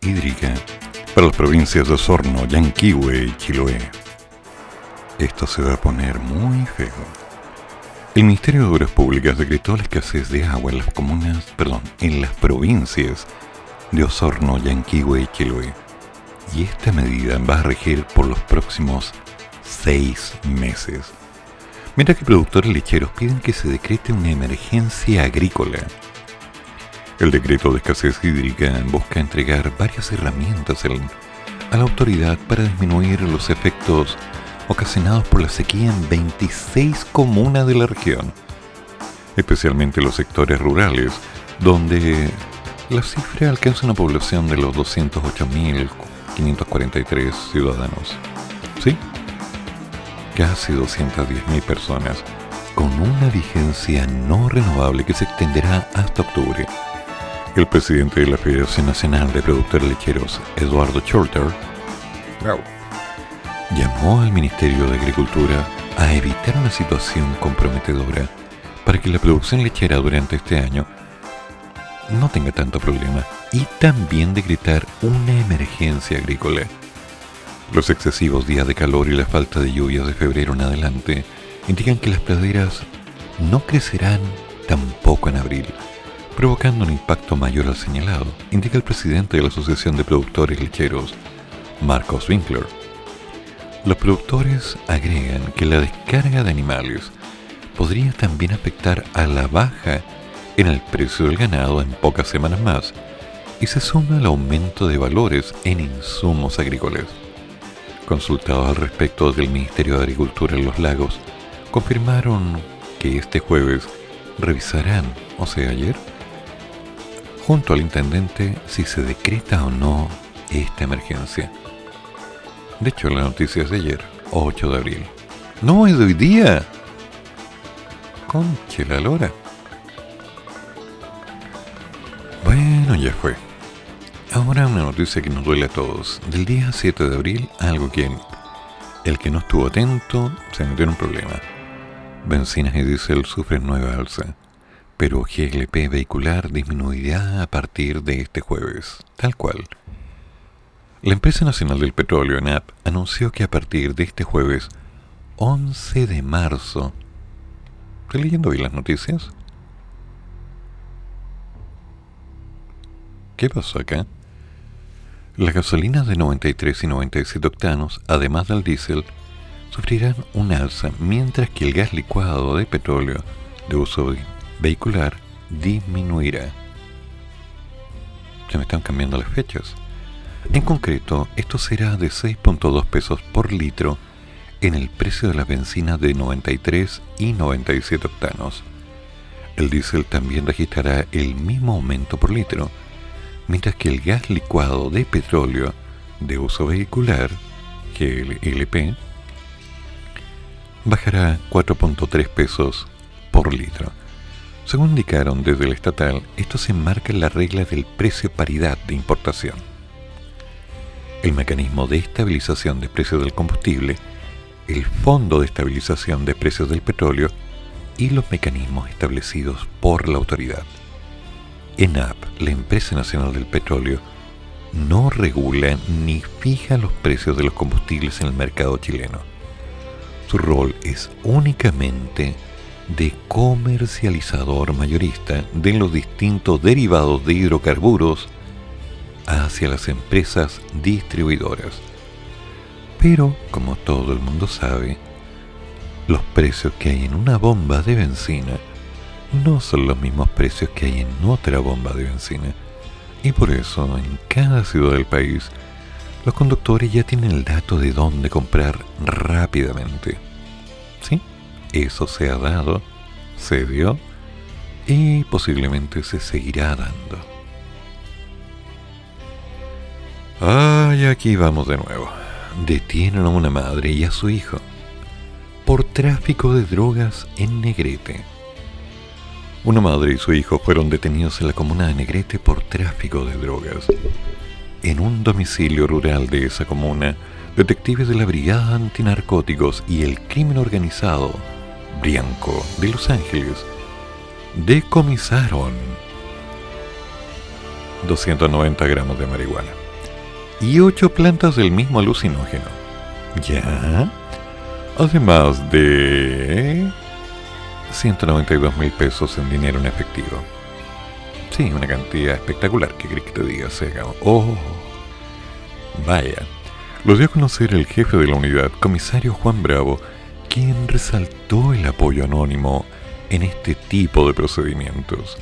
Hídrica para las provincias de Osorno, Yanquihue y Chiloé. Esto se va a poner muy feo. El Ministerio de Obras Públicas decretó la escasez de agua en las comunas, perdón, en las provincias de Osorno, Yanquihue y Chiloé. Y esta medida va a regir por los próximos seis meses. Mientras que productores lecheros piden que se decrete una emergencia agrícola el decreto de escasez hídrica busca entregar varias herramientas a la autoridad para disminuir los efectos ocasionados por la sequía en 26 comunas de la región, especialmente los sectores rurales, donde la cifra alcanza una población de los 208.543 ciudadanos. ¿Sí? Casi 210.000 personas, con una vigencia no renovable que se extenderá hasta octubre. El presidente de la Federación Nacional de Productores Lecheros, Eduardo Shorter, llamó al Ministerio de Agricultura a evitar una situación comprometedora para que la producción lechera durante este año no tenga tanto problema y también decretar una emergencia agrícola. Los excesivos días de calor y la falta de lluvias de febrero en adelante indican que las praderas no crecerán tampoco en abril provocando un impacto mayor al señalado, indica el presidente de la Asociación de Productores Lecheros, Marcos Winkler. Los productores agregan que la descarga de animales podría también afectar a la baja en el precio del ganado en pocas semanas más y se suma el aumento de valores en insumos agrícolas. Consultados al respecto del Ministerio de Agricultura en los lagos, confirmaron que este jueves revisarán, o sea, ayer, junto al intendente si se decreta o no esta emergencia. De hecho, la noticia es de ayer, 8 de abril. No, es de hoy día. Conche la lora. Bueno, ya fue. Ahora una noticia que nos duele a todos. Del día 7 de abril, algo que el que no estuvo atento se metió en un problema. Bencinas y diésel sufren nueva alza pero GLP vehicular disminuirá a partir de este jueves, tal cual. La Empresa Nacional del Petróleo, ENAP, anunció que a partir de este jueves 11 de marzo... ¿Estoy leyendo bien las noticias? ¿Qué pasó acá? Las gasolinas de 93 y 97 octanos, además del diésel, sufrirán un alza, mientras que el gas licuado de petróleo de uso vehicular disminuirá. Se me están cambiando las fechas. En concreto, esto será de 6.2 pesos por litro en el precio de la benzina de 93 y 97 octanos. El diésel también registrará el mismo aumento por litro, mientras que el gas licuado de petróleo de uso vehicular, GLP, bajará 4.3 pesos por litro. Según indicaron desde el estatal, esto se enmarca en la regla del precio paridad de importación. El mecanismo de estabilización de precios del combustible, el Fondo de Estabilización de Precios del Petróleo y los mecanismos establecidos por la autoridad. ENAP, la empresa nacional del petróleo, no regula ni fija los precios de los combustibles en el mercado chileno. Su rol es únicamente de comercializador mayorista de los distintos derivados de hidrocarburos hacia las empresas distribuidoras. Pero, como todo el mundo sabe, los precios que hay en una bomba de benzina no son los mismos precios que hay en otra bomba de benzina. Y por eso, en cada ciudad del país, los conductores ya tienen el dato de dónde comprar rápidamente. ¿Sí? Eso se ha dado, se dio y posiblemente se seguirá dando. Ay, aquí vamos de nuevo. Detienen a una madre y a su hijo por tráfico de drogas en Negrete. Una madre y su hijo fueron detenidos en la comuna de Negrete por tráfico de drogas. En un domicilio rural de esa comuna, detectives de la Brigada Antinarcóticos y el Crimen Organizado Bianco de Los Ángeles decomisaron 290 gramos de marihuana y 8 plantas del mismo alucinógeno. Ya. Además de 192 mil pesos en dinero en efectivo. Sí, una cantidad espectacular, que crees que te diga, Sega? Oh, vaya. Lo dio a conocer el jefe de la unidad, comisario Juan Bravo, quien resaltó el apoyo anónimo en este tipo de procedimientos.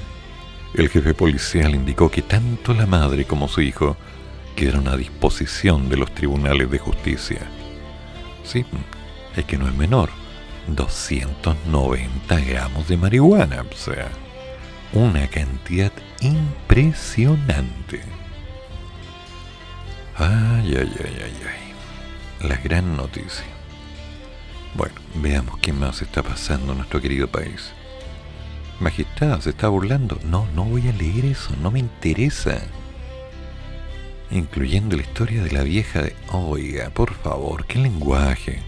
El jefe policial indicó que tanto la madre como su hijo quedaron a disposición de los tribunales de justicia. Sí, es que no es menor. 290 gramos de marihuana, o sea, una cantidad impresionante. Ay, ay, ay, ay, ay. La gran noticia. Bueno, veamos qué más está pasando en nuestro querido país. Magistrada, ¿se está burlando? No, no voy a leer eso, no me interesa. Incluyendo la historia de la vieja de... Oiga, por favor, qué lenguaje.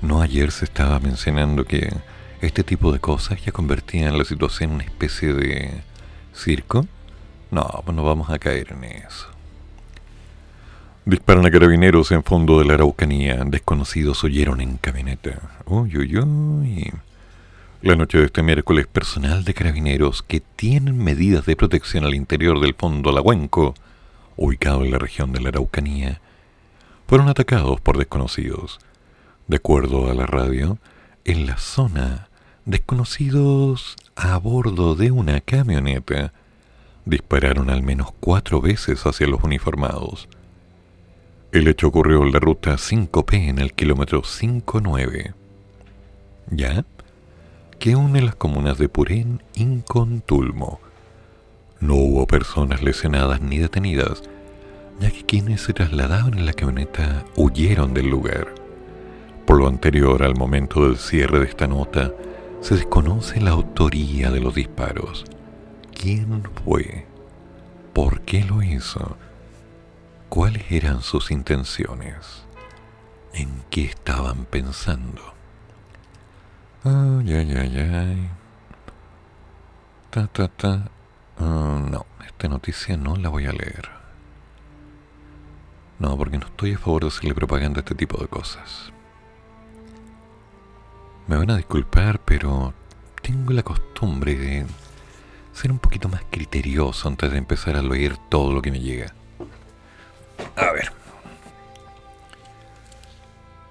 No ayer se estaba mencionando que este tipo de cosas ya convertían la situación en una especie de circo. No, pues no vamos a caer en eso. Disparan a carabineros en fondo de la Araucanía. Desconocidos oyeron en camioneta. Uy, uy, uy. La noche de este miércoles, personal de carabineros que tienen medidas de protección al interior del fondo Alahuenco, ubicado en la región de la Araucanía, fueron atacados por desconocidos. De acuerdo a la radio, en la zona, desconocidos a bordo de una camioneta dispararon al menos cuatro veces hacia los uniformados. El hecho ocurrió en la ruta 5P en el kilómetro 59. ¿Ya? que une las comunas de Purén y Contulmo. No hubo personas lesionadas ni detenidas, ya que quienes se trasladaban en la camioneta huyeron del lugar. Por lo anterior al momento del cierre de esta nota, se desconoce la autoría de los disparos. ¿Quién fue? ¿Por qué lo hizo? ¿Cuáles eran sus intenciones? ¿En qué estaban pensando? Ay, ay, ay, ay. Ta, ta, ta. Ah, no, esta noticia no la voy a leer. No, porque no estoy a favor de hacerle propaganda a este tipo de cosas. Me van a disculpar, pero tengo la costumbre de ser un poquito más criterioso antes de empezar a leer todo lo que me llega. A ver.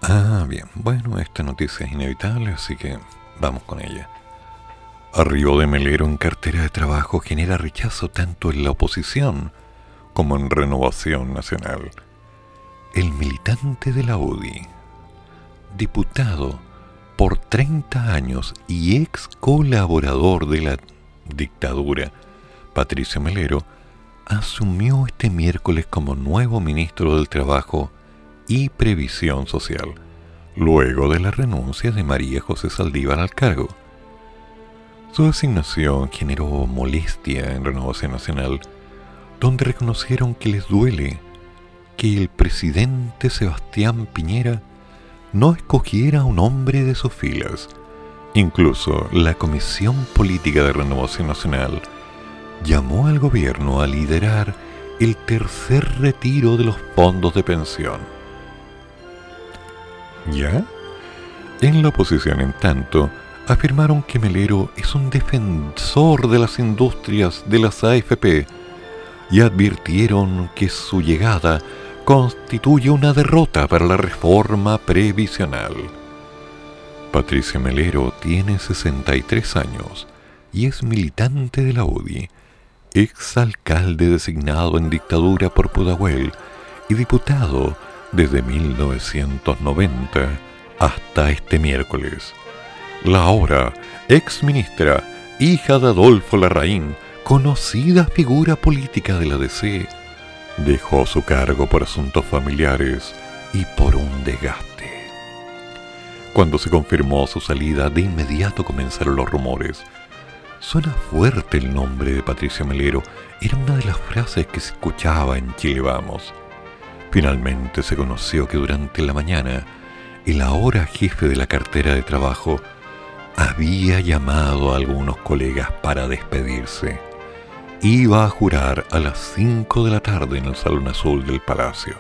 Ah, bien. Bueno, esta noticia es inevitable, así que vamos con ella. Arribo de Melero en cartera de trabajo genera rechazo tanto en la oposición como en Renovación Nacional. El militante de la UDI, diputado por 30 años y ex colaborador de la dictadura, Patricio Melero, asumió este miércoles como nuevo ministro del Trabajo y Previsión Social, luego de la renuncia de María José Saldívar al cargo. Su designación generó molestia en Renovación Nacional, donde reconocieron que les duele que el presidente Sebastián Piñera no escogiera a un hombre de sus filas. Incluso la Comisión Política de Renovación Nacional llamó al gobierno a liderar el tercer retiro de los fondos de pensión. ¿Ya? En la oposición, en tanto, afirmaron que Melero es un defensor de las industrias de las AFP y advirtieron que su llegada constituye una derrota para la reforma previsional. Patricia Melero tiene 63 años y es militante de la UDI, exalcalde designado en dictadura por Pudahuel y diputado desde 1990 hasta este miércoles. La ahora ex ministra, hija de Adolfo Larraín, conocida figura política de la DC, dejó su cargo por asuntos familiares y por un desgaste. Cuando se confirmó su salida, de inmediato comenzaron los rumores. Suena fuerte el nombre de Patricia Melero, era una de las frases que se escuchaba en Chile Vamos. Finalmente se conoció que durante la mañana el ahora jefe de la cartera de trabajo había llamado a algunos colegas para despedirse. iba a jurar a las 5 de la tarde en el Salón Azul del Palacio.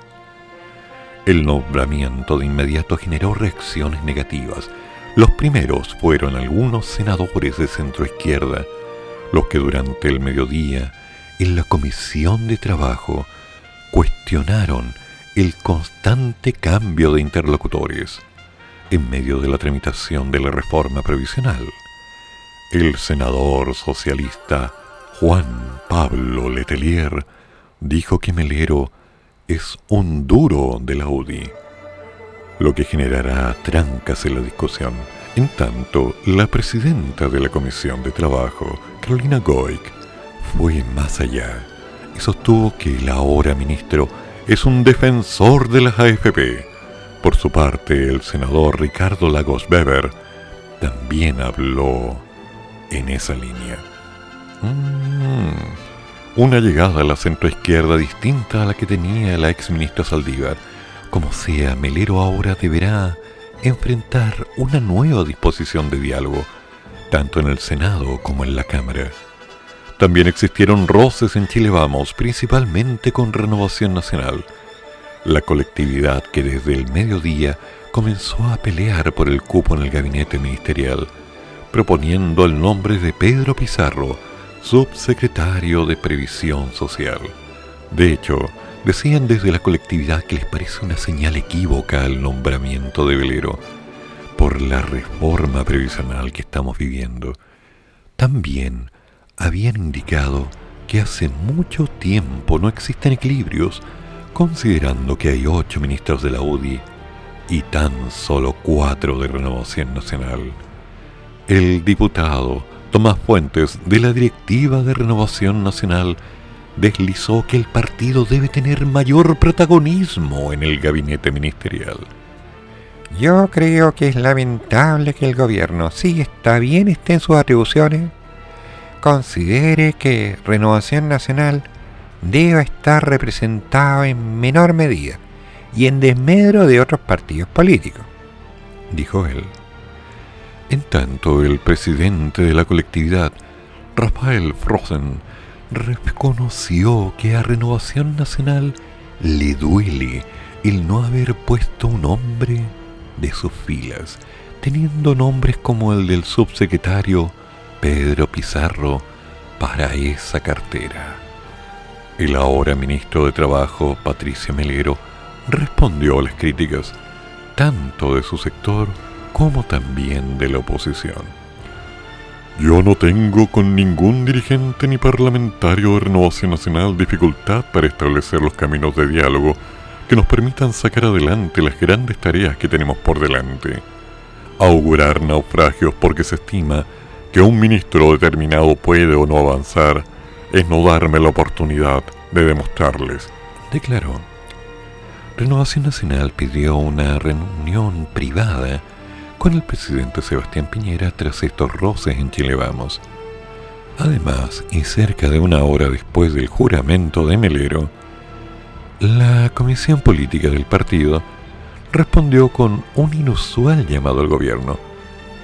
El nombramiento de inmediato generó reacciones negativas. Los primeros fueron algunos senadores de centro izquierda, los que durante el mediodía, en la Comisión de Trabajo, cuestionaron el constante cambio de interlocutores en medio de la tramitación de la reforma previsional. El senador socialista Juan Pablo Letelier dijo que Melero es un duro de la UDI, lo que generará trancas en la discusión. En tanto, la presidenta de la Comisión de Trabajo, Carolina Goik, fue más allá y sostuvo que el ahora ministro es un defensor de las AFP. Por su parte, el senador Ricardo Lagos Weber también habló en esa línea. Mm, una llegada a la centroizquierda distinta a la que tenía la ex ministra Saldívar. Como sea, Melero ahora deberá enfrentar una nueva disposición de diálogo, tanto en el Senado como en la Cámara. También existieron roces en Chile Vamos, principalmente con Renovación Nacional, la colectividad que desde el mediodía comenzó a pelear por el cupo en el gabinete ministerial, proponiendo el nombre de Pedro Pizarro, subsecretario de Previsión Social. De hecho, decían desde la colectividad que les parece una señal equívoca el nombramiento de Velero por la reforma previsional que estamos viviendo. También habían indicado que hace mucho tiempo no existen equilibrios, considerando que hay ocho ministros de la UDI y tan solo cuatro de Renovación Nacional. El diputado Tomás Fuentes, de la Directiva de Renovación Nacional, deslizó que el partido debe tener mayor protagonismo en el gabinete ministerial. Yo creo que es lamentable que el gobierno, si está bien, esté en sus atribuciones, considere que Renovación Nacional debe estar representado en menor medida y en desmedro de otros partidos políticos, dijo él. En tanto, el presidente de la colectividad, Rafael Frozen, reconoció que a Renovación Nacional le duele el no haber puesto un hombre de sus filas, teniendo nombres como el del subsecretario Pedro Pizarro para esa cartera. El ahora ministro de Trabajo, Patricio Melero, respondió a las críticas, tanto de su sector como también de la oposición. Yo no tengo con ningún dirigente ni parlamentario de Renovación Nacional dificultad para establecer los caminos de diálogo que nos permitan sacar adelante las grandes tareas que tenemos por delante. Augurar naufragios porque se estima que un ministro determinado puede o no avanzar es no darme la oportunidad de demostrarles, declaró. Renovación Nacional pidió una reunión privada con el presidente Sebastián Piñera tras estos roces en Chile Vamos. Además, y cerca de una hora después del juramento de Melero, la Comisión Política del partido respondió con un inusual llamado al gobierno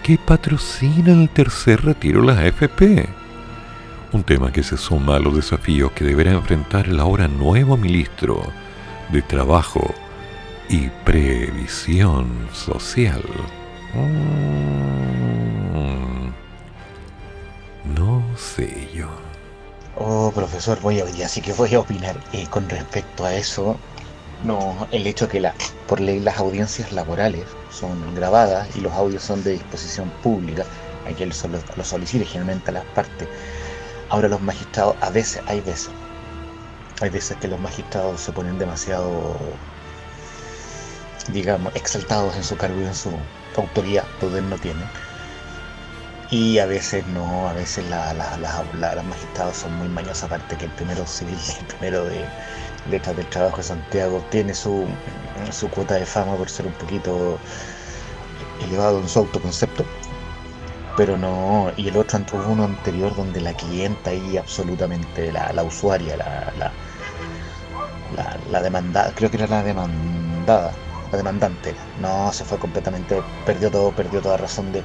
que patrocina el tercer retiro de las AFP. Un tema que se suma a los desafíos que deberá enfrentar el ahora nuevo ministro de Trabajo y Previsión Social. Mm. no sé yo. Oh, profesor, voy a así que voy a opinar eh, con respecto a eso. No, el hecho que la, por ley las audiencias laborales son grabadas y los audios son de disposición pública, aquí lo, lo solicita generalmente a las partes. Ahora los magistrados, a veces, hay veces, hay veces que los magistrados se ponen demasiado, digamos, exaltados en su cargo y en su autoridad, poder no tienen. Y a veces no, a veces la, las magistrados son muy mañosas, aparte que el primero civil, el primero de letras del trabajo de Santiago tiene su, su cuota de fama por ser un poquito elevado en su autoconcepto pero no, y el otro hubo uno anterior donde la clienta y absolutamente la, la usuaria, la, la, la, demandada, creo que era la demandada, la demandante, no, se fue completamente, perdió todo, perdió toda razón de,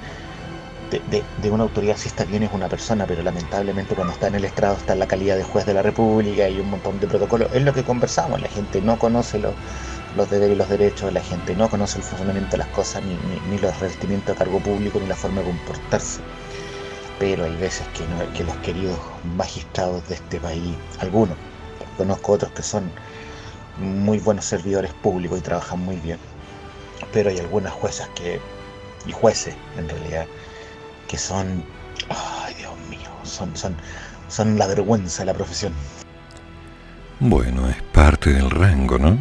de, una autoridad si está bien es una persona, pero lamentablemente cuando está en el estrado está en la calidad de juez de la República y un montón de protocolos. Es lo que conversamos, la gente no conoce los, los deberes y los derechos, la gente no conoce el funcionamiento de las cosas, ni, ni, los revestimientos a cargo público, ni la forma de comportarse. Pero hay veces que, que los queridos magistrados de este país, algunos, conozco otros que son muy buenos servidores públicos y trabajan muy bien, pero hay algunas juezas que, y jueces en realidad, que son, ay Dios mío, son, son, son la vergüenza de la profesión. Bueno, es parte del rango, ¿no?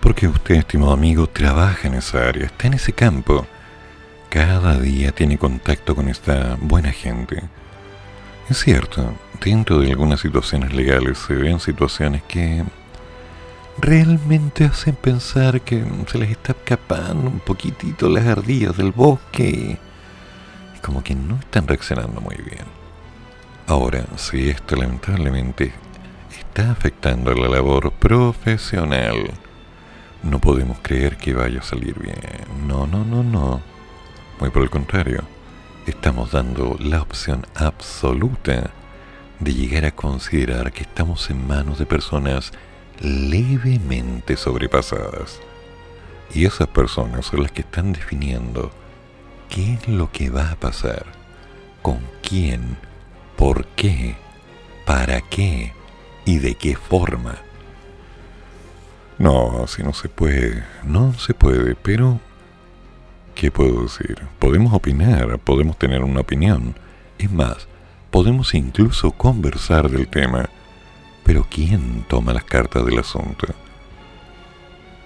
Porque usted, estimado amigo, trabaja en esa área, está en ese campo. Cada día tiene contacto con esta buena gente. Es cierto, dentro de algunas situaciones legales se ven situaciones que realmente hacen pensar que se les está escapando un poquitito las ardillas del bosque como que no están reaccionando muy bien. Ahora, si esto lamentablemente está afectando la labor profesional, no podemos creer que vaya a salir bien. No, no, no, no. Muy por el contrario, estamos dando la opción absoluta de llegar a considerar que estamos en manos de personas levemente sobrepasadas. Y esas personas son las que están definiendo qué es lo que va a pasar, con quién, por qué, para qué y de qué forma. No, si no se puede, no se puede, pero ¿qué puedo decir? Podemos opinar, podemos tener una opinión. Es más, podemos incluso conversar del tema. Pero ¿quién toma las cartas del asunto?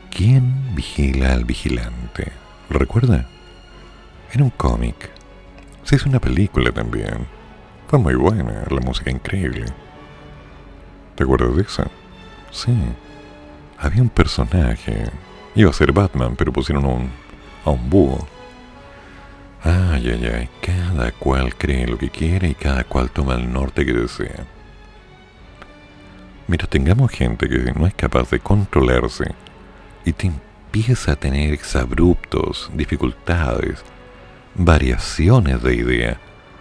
¿Quién vigila al vigilante? ¿Lo recuerda? Era un cómic. Se hizo una película también. Fue muy buena, la música increíble. ¿Te acuerdas de eso? Sí. Había un personaje. Iba a ser Batman, pero pusieron un, a un búho. Ay, ay, ay. Cada cual cree lo que quiere y cada cual toma el norte que desea. Mira, tengamos gente que no es capaz de controlarse y te empieza a tener exabruptos, dificultades, variaciones de idea,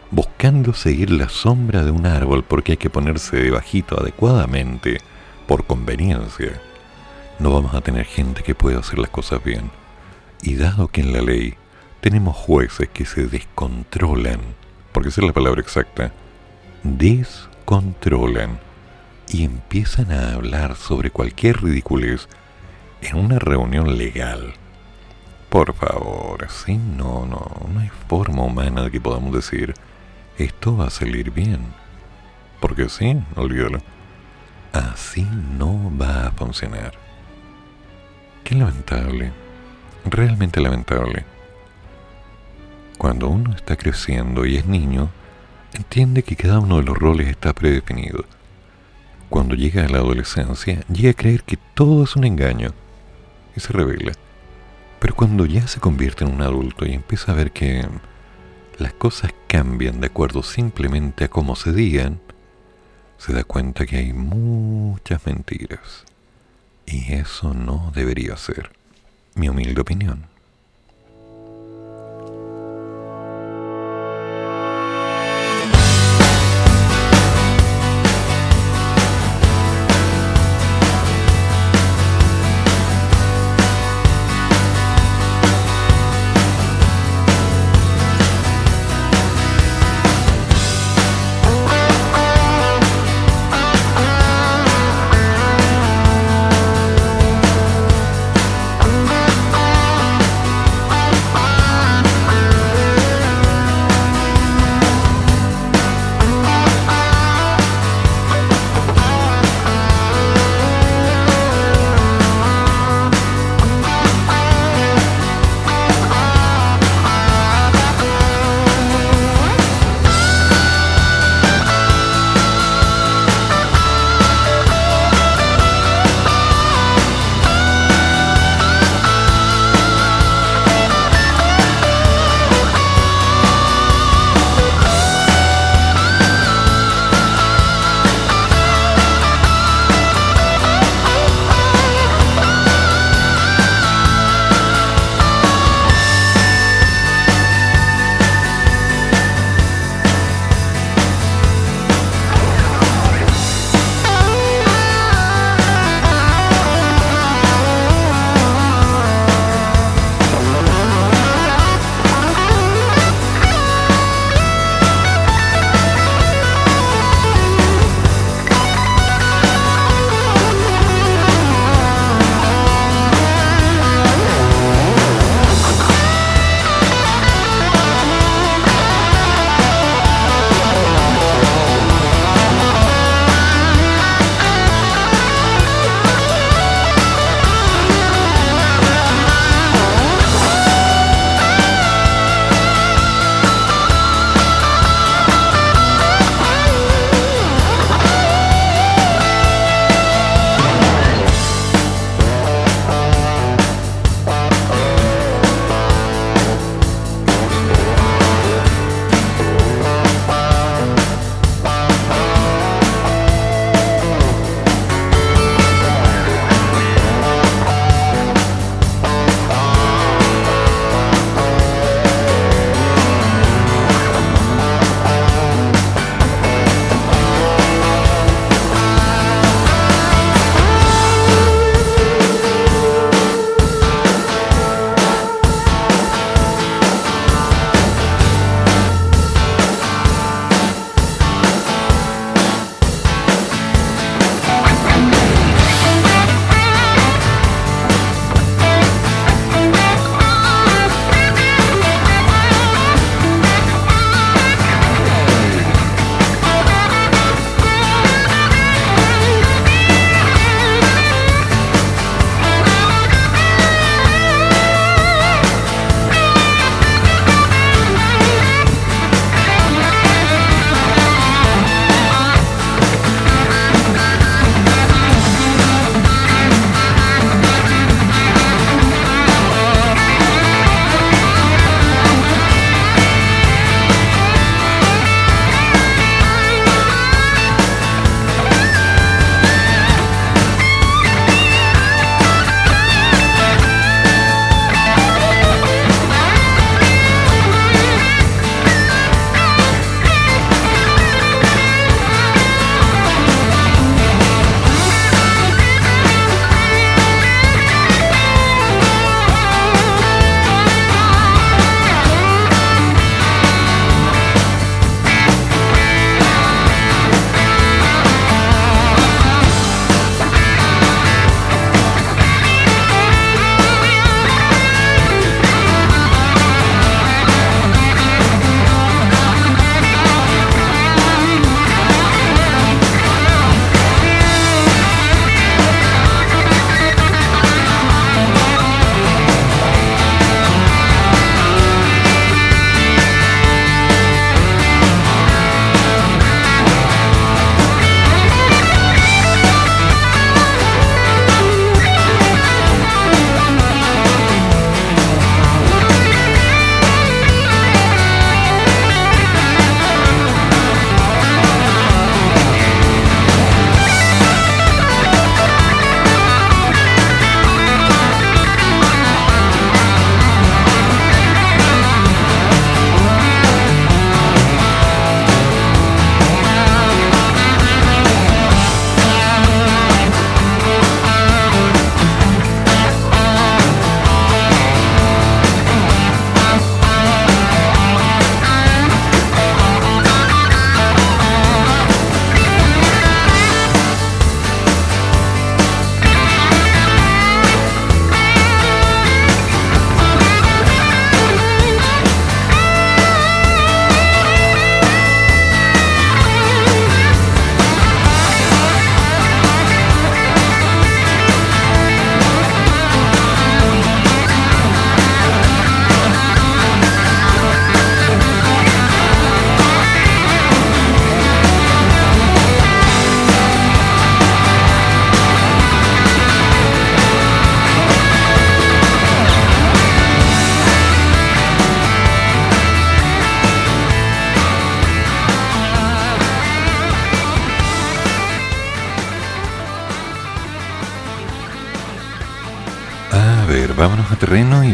buscando seguir la sombra de un árbol porque hay que ponerse debajito adecuadamente por conveniencia. No vamos a tener gente que pueda hacer las cosas bien. Y dado que en la ley tenemos jueces que se descontrolan, porque esa es la palabra exacta, descontrolan y empiezan a hablar sobre cualquier ridiculez en una reunión legal por favor, así no, no, no hay forma humana de que podamos decir esto va a salir bien. Porque sí, olvídalo. Así no va a funcionar. Qué lamentable, realmente lamentable. Cuando uno está creciendo y es niño, entiende que cada uno de los roles está predefinido. Cuando llega a la adolescencia, llega a creer que todo es un engaño y se revela. Pero cuando ya se convierte en un adulto y empieza a ver que las cosas cambian de acuerdo simplemente a cómo se digan, se da cuenta que hay muchas mentiras. Y eso no debería ser. Mi humilde opinión.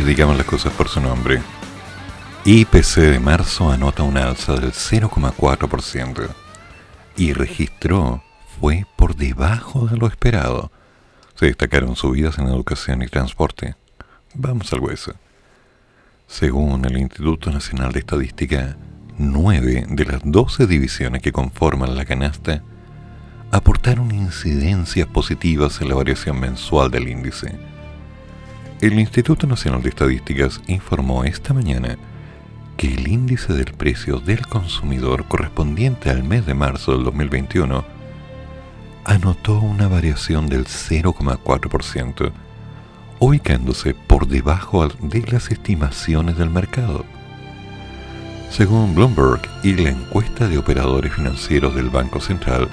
Digamos las cosas por su nombre. IPC de marzo anota un alza del 0,4% y registró fue por debajo de lo esperado. Se destacaron subidas en educación y transporte. Vamos al hueso. Según el Instituto Nacional de Estadística, nueve de las 12 divisiones que conforman la canasta aportaron incidencias positivas en la variación mensual del índice. El Instituto Nacional de Estadísticas informó esta mañana que el índice del precio del consumidor correspondiente al mes de marzo del 2021 anotó una variación del 0,4%, ubicándose por debajo de las estimaciones del mercado. Según Bloomberg y la encuesta de operadores financieros del Banco Central,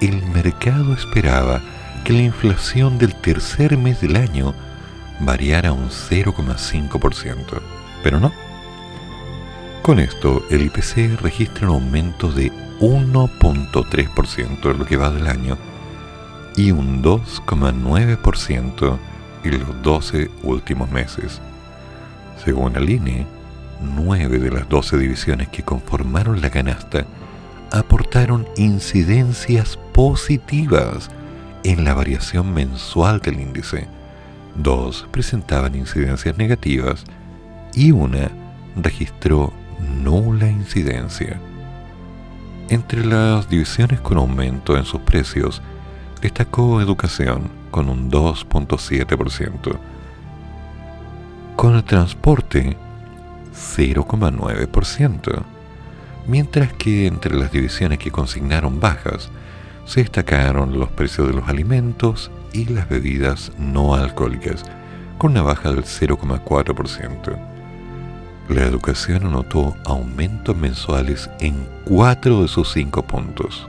el mercado esperaba que la inflación del tercer mes del año variara un 0,5%, pero no. Con esto, el IPC registra un aumento de 1.3% en lo que va del año y un 2,9% en los 12 últimos meses. Según el INE, 9 de las 12 divisiones que conformaron la canasta aportaron incidencias positivas en la variación mensual del índice. Dos presentaban incidencias negativas y una registró nula incidencia. Entre las divisiones con aumento en sus precios, destacó educación con un 2.7%. Con el transporte, 0,9%. Mientras que entre las divisiones que consignaron bajas, se destacaron los precios de los alimentos y las bebidas no alcohólicas, con una baja del 0,4%. La educación anotó aumentos mensuales en cuatro de sus cinco puntos.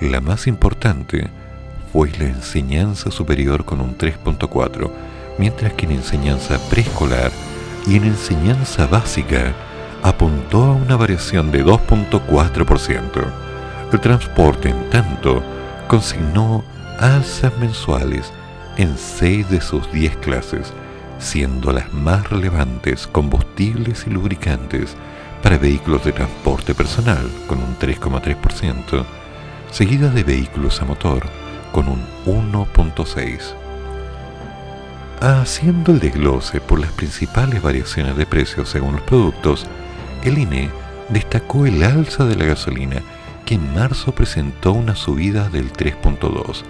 La más importante fue la enseñanza superior con un 3.4, mientras que en enseñanza preescolar y en enseñanza básica apuntó a una variación de 2.4%. El transporte, en tanto, consignó alzas mensuales en 6 de sus 10 clases, siendo las más relevantes combustibles y lubricantes para vehículos de transporte personal con un 3,3%, seguida de vehículos a motor con un 1,6%. Haciendo el desglose por las principales variaciones de precios según los productos, el INE destacó el alza de la gasolina, que en marzo presentó una subida del 3.2%.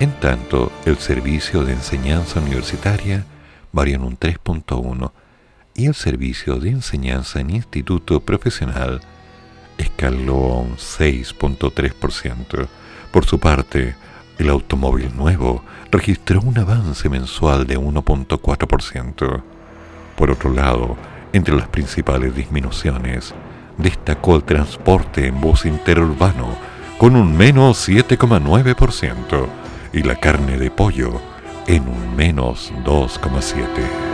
En tanto, el servicio de enseñanza universitaria varió en un 3.1 y el servicio de enseñanza en instituto profesional escaló a un 6.3%. Por su parte, el automóvil nuevo registró un avance mensual de 1.4%. Por otro lado, entre las principales disminuciones, destacó el transporte en bus interurbano con un menos 7,9% y la carne de pollo en un menos 2,7%.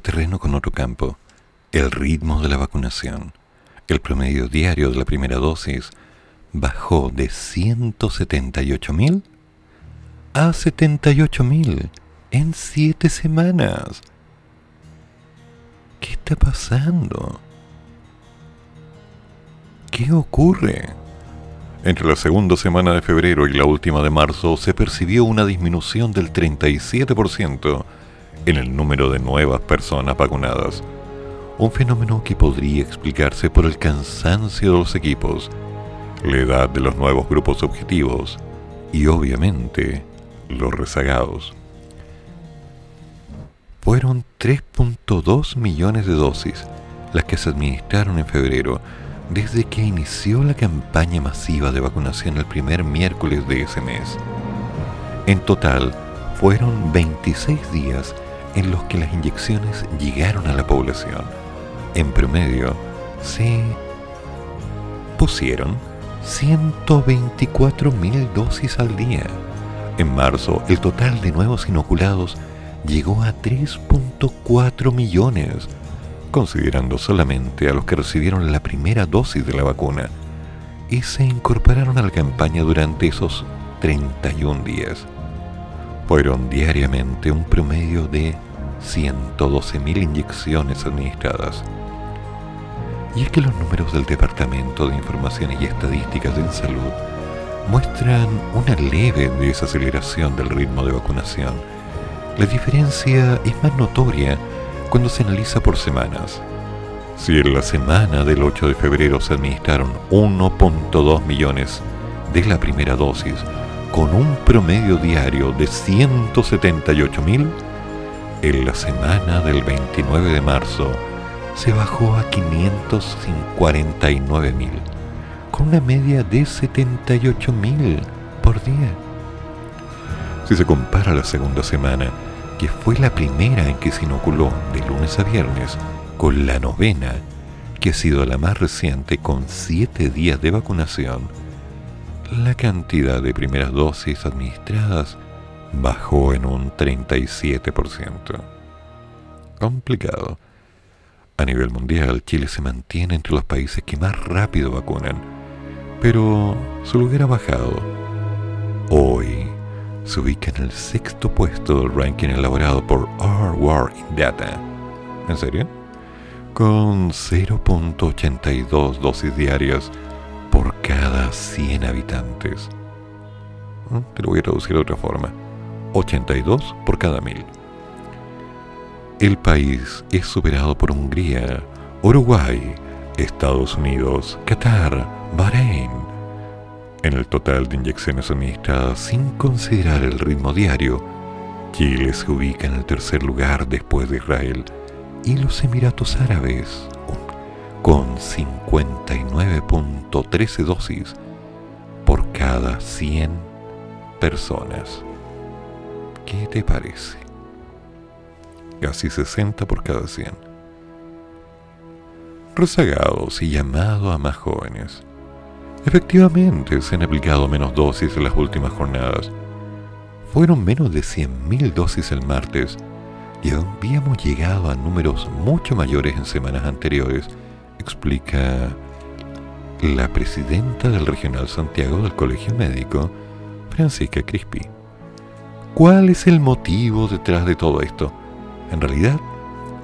Terreno con otro campo, el ritmo de la vacunación. El promedio diario de la primera dosis bajó de 178.000 a 78.000 en siete semanas. ¿Qué está pasando? ¿Qué ocurre? Entre la segunda semana de febrero y la última de marzo se percibió una disminución del 37% en el número de nuevas personas vacunadas, un fenómeno que podría explicarse por el cansancio de los equipos, la edad de los nuevos grupos objetivos y obviamente los rezagados. Fueron 3.2 millones de dosis las que se administraron en febrero desde que inició la campaña masiva de vacunación el primer miércoles de ese mes. En total, fueron 26 días en los que las inyecciones llegaron a la población. En promedio, se pusieron 124.000 dosis al día. En marzo, el total de nuevos inoculados llegó a 3.4 millones, considerando solamente a los que recibieron la primera dosis de la vacuna y se incorporaron a la campaña durante esos 31 días. Fueron diariamente un promedio de 112.000 inyecciones administradas. Y es que los números del Departamento de Informaciones y Estadísticas de Salud muestran una leve desaceleración del ritmo de vacunación. La diferencia es más notoria cuando se analiza por semanas. Si en la semana del 8 de febrero se administraron 1.2 millones de la primera dosis, con un promedio diario de 178.000, en la semana del 29 de marzo se bajó a 549.000, con una media de 78.000 por día. Si se compara la segunda semana, que fue la primera en que se inoculó de lunes a viernes, con la novena, que ha sido la más reciente con 7 días de vacunación, la cantidad de primeras dosis administradas bajó en un 37%. Complicado. A nivel mundial, Chile se mantiene entre los países que más rápido vacunan, pero su lugar ha bajado. Hoy, se ubica en el sexto puesto del ranking elaborado por R in Data. ¿En serio? Con 0.82 dosis diarias por cada 100 habitantes. ¿Mm? Te lo voy a traducir de otra forma. 82 por cada 1000. El país es superado por Hungría, Uruguay, Estados Unidos, Qatar, Bahrein, en el total de inyecciones administradas sin considerar el ritmo diario, Chile se ubica en el tercer lugar después de Israel y los Emiratos Árabes, con 59.13 dosis por cada 100 personas. ¿Qué te parece? Casi 60 por cada 100. Rezagados y llamado a más jóvenes Efectivamente, se han aplicado menos dosis en las últimas jornadas. Fueron menos de 100.000 dosis el martes y habíamos llegado a números mucho mayores en semanas anteriores, explica la presidenta del Regional Santiago del Colegio Médico, Francisca Crispi. ¿Cuál es el motivo detrás de todo esto? En realidad,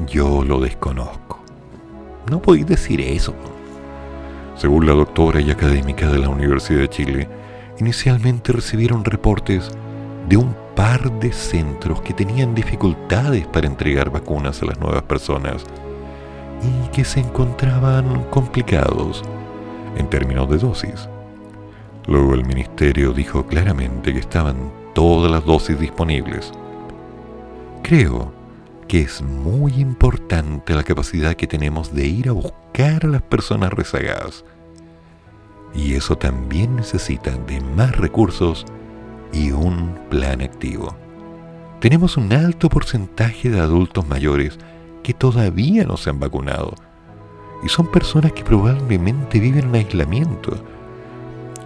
yo lo desconozco. No podéis decir eso. Según la doctora y académica de la Universidad de Chile, inicialmente recibieron reportes de un par de centros que tenían dificultades para entregar vacunas a las nuevas personas y que se encontraban complicados en términos de dosis. Luego el ministerio dijo claramente que estaban todas las dosis disponibles. Creo que es muy importante la capacidad que tenemos de ir a buscar a las personas rezagadas. Y eso también necesita de más recursos y un plan activo. Tenemos un alto porcentaje de adultos mayores que todavía no se han vacunado y son personas que probablemente viven en aislamiento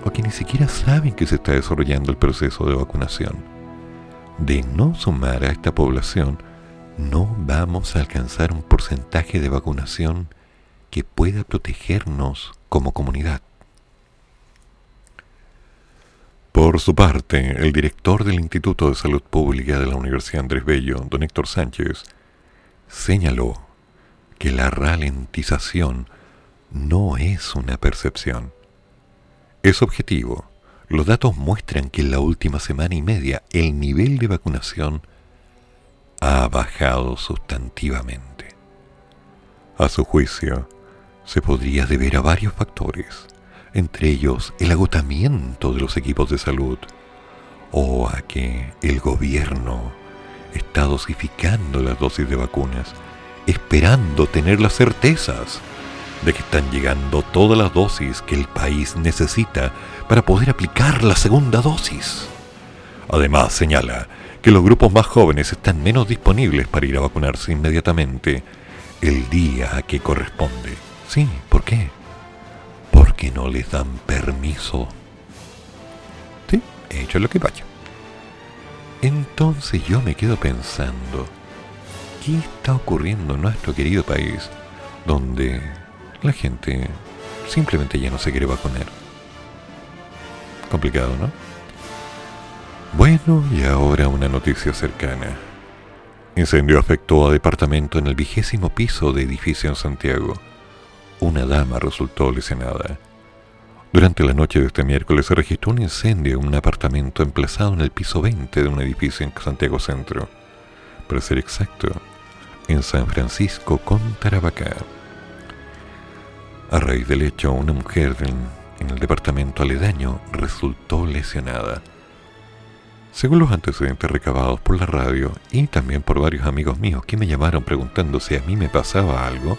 o que ni siquiera saben que se está desarrollando el proceso de vacunación. De no sumar a esta población, no vamos a alcanzar un porcentaje de vacunación que pueda protegernos como comunidad. Por su parte, el director del Instituto de Salud Pública de la Universidad Andrés Bello, don Héctor Sánchez, señaló que la ralentización no es una percepción. Es objetivo. Los datos muestran que en la última semana y media el nivel de vacunación ha bajado sustantivamente. A su juicio, se podría deber a varios factores, entre ellos el agotamiento de los equipos de salud, o a que el gobierno está dosificando las dosis de vacunas, esperando tener las certezas de que están llegando todas las dosis que el país necesita para poder aplicar la segunda dosis. Además, señala que los grupos más jóvenes están menos disponibles para ir a vacunarse inmediatamente el día que corresponde. Sí, ¿por qué? Porque no les dan permiso. Sí, he hecho lo que vaya. Entonces yo me quedo pensando, ¿qué está ocurriendo en nuestro querido país donde la gente simplemente ya no se quiere vacunar? Complicado, ¿no? Bueno, y ahora una noticia cercana. Incendio afectó a departamento en el vigésimo piso de edificio en Santiago. Una dama resultó lesionada. Durante la noche de este miércoles se registró un incendio en un apartamento emplazado en el piso 20 de un edificio en Santiago Centro. Para ser exacto, en San Francisco con Tarabacá. A raíz del hecho, una mujer en el departamento aledaño resultó lesionada. Según los antecedentes recabados por la radio y también por varios amigos míos que me llamaron preguntando si a mí me pasaba algo,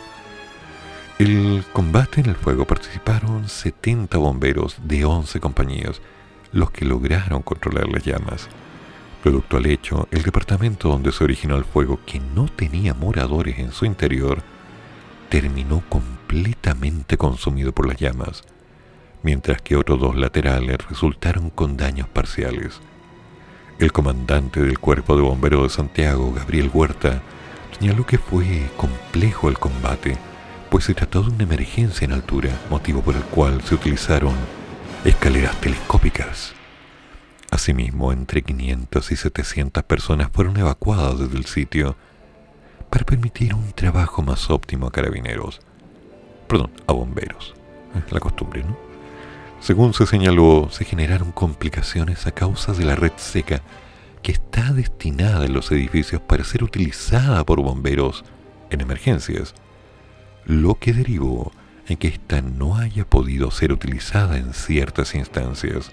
el combate en el fuego participaron 70 bomberos de 11 compañías, los que lograron controlar las llamas. Producto al hecho, el departamento donde se originó el fuego, que no tenía moradores en su interior, terminó completamente consumido por las llamas, mientras que otros dos laterales resultaron con daños parciales. El comandante del Cuerpo de Bomberos de Santiago, Gabriel Huerta, señaló que fue complejo el combate, pues se trató de una emergencia en altura, motivo por el cual se utilizaron escaleras telescópicas. Asimismo, entre 500 y 700 personas fueron evacuadas desde el sitio para permitir un trabajo más óptimo a carabineros. Perdón, a bomberos. La costumbre, ¿no? Según se señaló, se generaron complicaciones a causa de la red seca que está destinada en los edificios para ser utilizada por bomberos en emergencias, lo que derivó en que ésta no haya podido ser utilizada en ciertas instancias.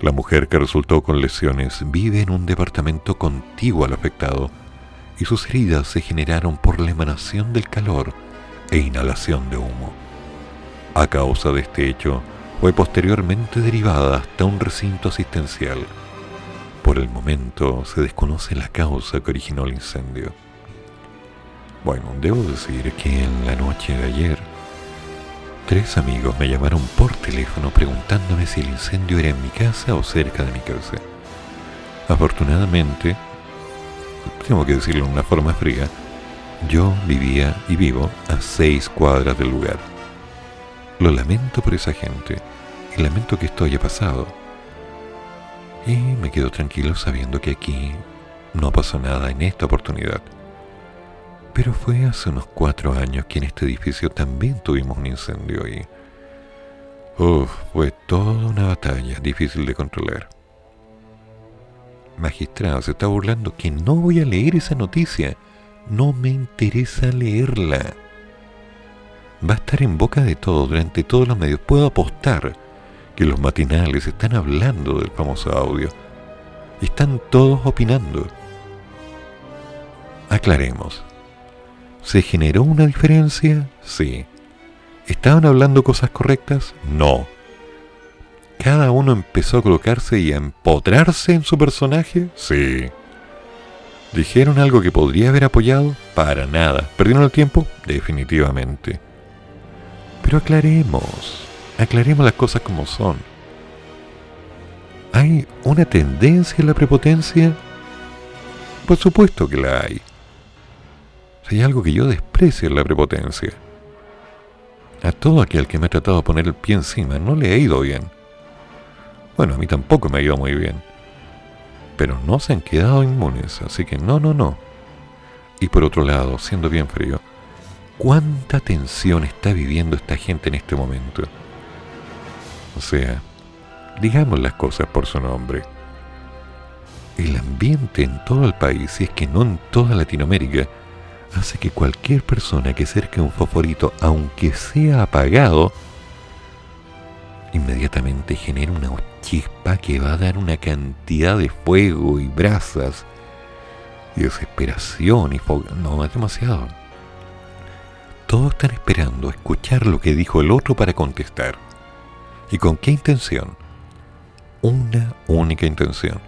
La mujer que resultó con lesiones vive en un departamento contiguo al afectado y sus heridas se generaron por la emanación del calor e inhalación de humo. A causa de este hecho, fue posteriormente derivada hasta un recinto asistencial. Por el momento se desconoce la causa que originó el incendio. Bueno, debo decir que en la noche de ayer, tres amigos me llamaron por teléfono preguntándome si el incendio era en mi casa o cerca de mi casa. Afortunadamente, tengo que decirlo de una forma fría, yo vivía y vivo a seis cuadras del lugar. Lo lamento por esa gente y lamento que esto haya pasado. Y me quedo tranquilo sabiendo que aquí no pasó nada en esta oportunidad. Pero fue hace unos cuatro años que en este edificio también tuvimos un incendio y... Uf, fue toda una batalla difícil de controlar. Magistrado, se está burlando que no voy a leer esa noticia. No me interesa leerla va a estar en boca de todo durante todos los medios. Puedo apostar que los matinales están hablando del famoso audio. Están todos opinando. Aclaremos. ¿Se generó una diferencia? Sí. ¿Estaban hablando cosas correctas? No. ¿Cada uno empezó a colocarse y a empotrarse en su personaje? Sí. ¿Dijeron algo que podría haber apoyado? Para nada. ¿Perdieron el tiempo? Definitivamente. Pero aclaremos, aclaremos las cosas como son. ¿Hay una tendencia en la prepotencia? Por supuesto que la hay. Hay algo que yo desprecio en la prepotencia. A todo aquel que me ha tratado de poner el pie encima no le ha ido bien. Bueno, a mí tampoco me ha ido muy bien. Pero no se han quedado inmunes, así que no, no, no. Y por otro lado, siendo bien frío, cuánta tensión está viviendo esta gente en este momento. O sea, digamos las cosas por su nombre. El ambiente en todo el país, si es que no en toda Latinoamérica, hace que cualquier persona que cerque un fosforito, aunque sea apagado, inmediatamente genere una chispa que va a dar una cantidad de fuego y brasas y desesperación y No, es demasiado. Todos están esperando escuchar lo que dijo el otro para contestar. ¿Y con qué intención? Una única intención.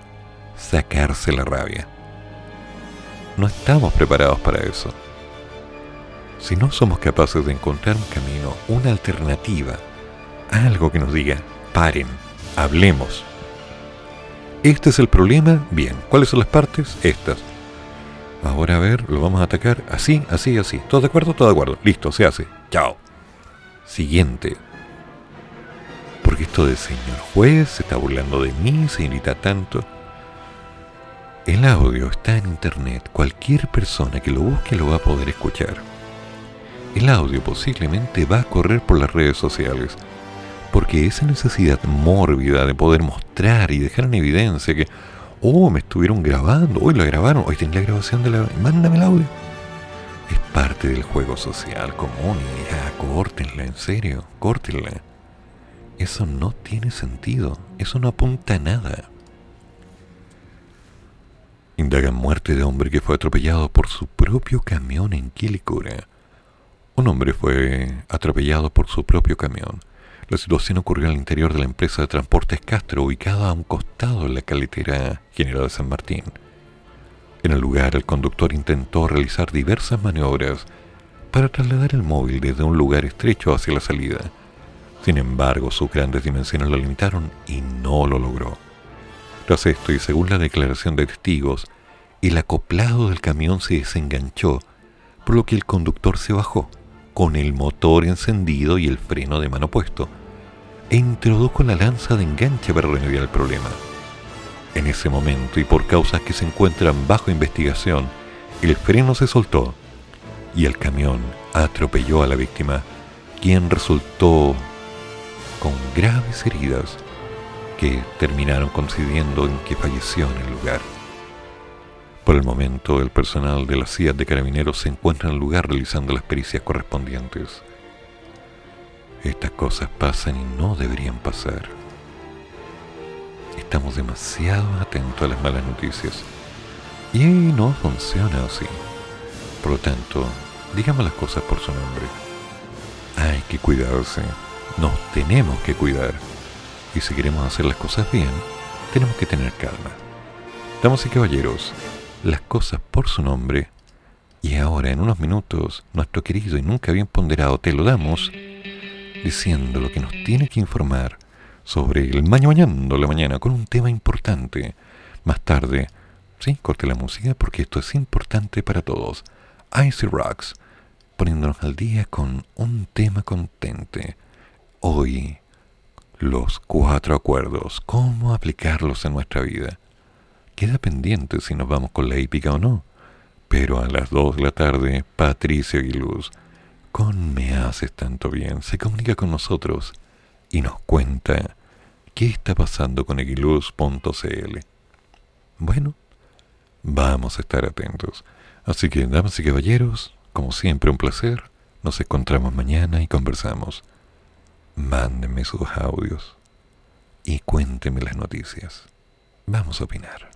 Sacarse la rabia. No estamos preparados para eso. Si no somos capaces de encontrar un camino, una alternativa, algo que nos diga, paren, hablemos. Este es el problema, bien. ¿Cuáles son las partes? Estas. Ahora a ver, lo vamos a atacar así, así, así. ¿Todo de acuerdo? Todo de acuerdo. Listo, se hace. Chao. Siguiente. Porque esto del señor juez se está burlando de mí, se irrita tanto. El audio está en internet. Cualquier persona que lo busque lo va a poder escuchar. El audio posiblemente va a correr por las redes sociales. Porque esa necesidad mórbida de poder mostrar y dejar en evidencia que Oh, me estuvieron grabando. Hoy la grabaron. Hoy tiene la grabación de la. Mándame el audio. Es parte del juego social común. Y ya, córtenla, en serio. Córtenla. Eso no tiene sentido. Eso no apunta a nada. Indagan muerte de hombre que fue atropellado por su propio camión en Quilicura. Un hombre fue atropellado por su propio camión. La situación ocurrió al interior de la empresa de transportes Castro, ubicada a un costado de la caletera General de San Martín. En el lugar, el conductor intentó realizar diversas maniobras para trasladar el móvil desde un lugar estrecho hacia la salida. Sin embargo, sus grandes dimensiones lo limitaron y no lo logró. Tras esto, y según la declaración de testigos, el acoplado del camión se desenganchó, por lo que el conductor se bajó con el motor encendido y el freno de mano puesto, e introdujo la lanza de enganche para remediar el problema. En ese momento, y por causas que se encuentran bajo investigación, el freno se soltó y el camión atropelló a la víctima, quien resultó con graves heridas que terminaron coincidiendo en que falleció en el lugar. Por el momento, el personal de la CIA de Carabineros se encuentra en el lugar realizando las pericias correspondientes. Estas cosas pasan y no deberían pasar. Estamos demasiado atentos a las malas noticias. Y no funciona así. Por lo tanto, digamos las cosas por su nombre. Hay que cuidarse. Nos tenemos que cuidar. Y si queremos hacer las cosas bien, tenemos que tener calma. Damas y caballeros, las cosas por su nombre. Y ahora, en unos minutos, nuestro querido y nunca bien ponderado te lo damos, diciendo lo que nos tiene que informar sobre el mañana la mañana con un tema importante. Más tarde, sí, corte la música porque esto es importante para todos. Icy Rocks, poniéndonos al día con un tema contente. Hoy, los cuatro acuerdos, cómo aplicarlos en nuestra vida. Queda pendiente si nos vamos con la hípica o no. Pero a las 2 de la tarde, Patricia Aguiluz, con Me Haces Tanto Bien, se comunica con nosotros y nos cuenta qué está pasando con aguiluz.cl. Bueno, vamos a estar atentos. Así que, damas y caballeros, como siempre, un placer. Nos encontramos mañana y conversamos. Mándenme sus audios y cuéntenme las noticias. Vamos a opinar.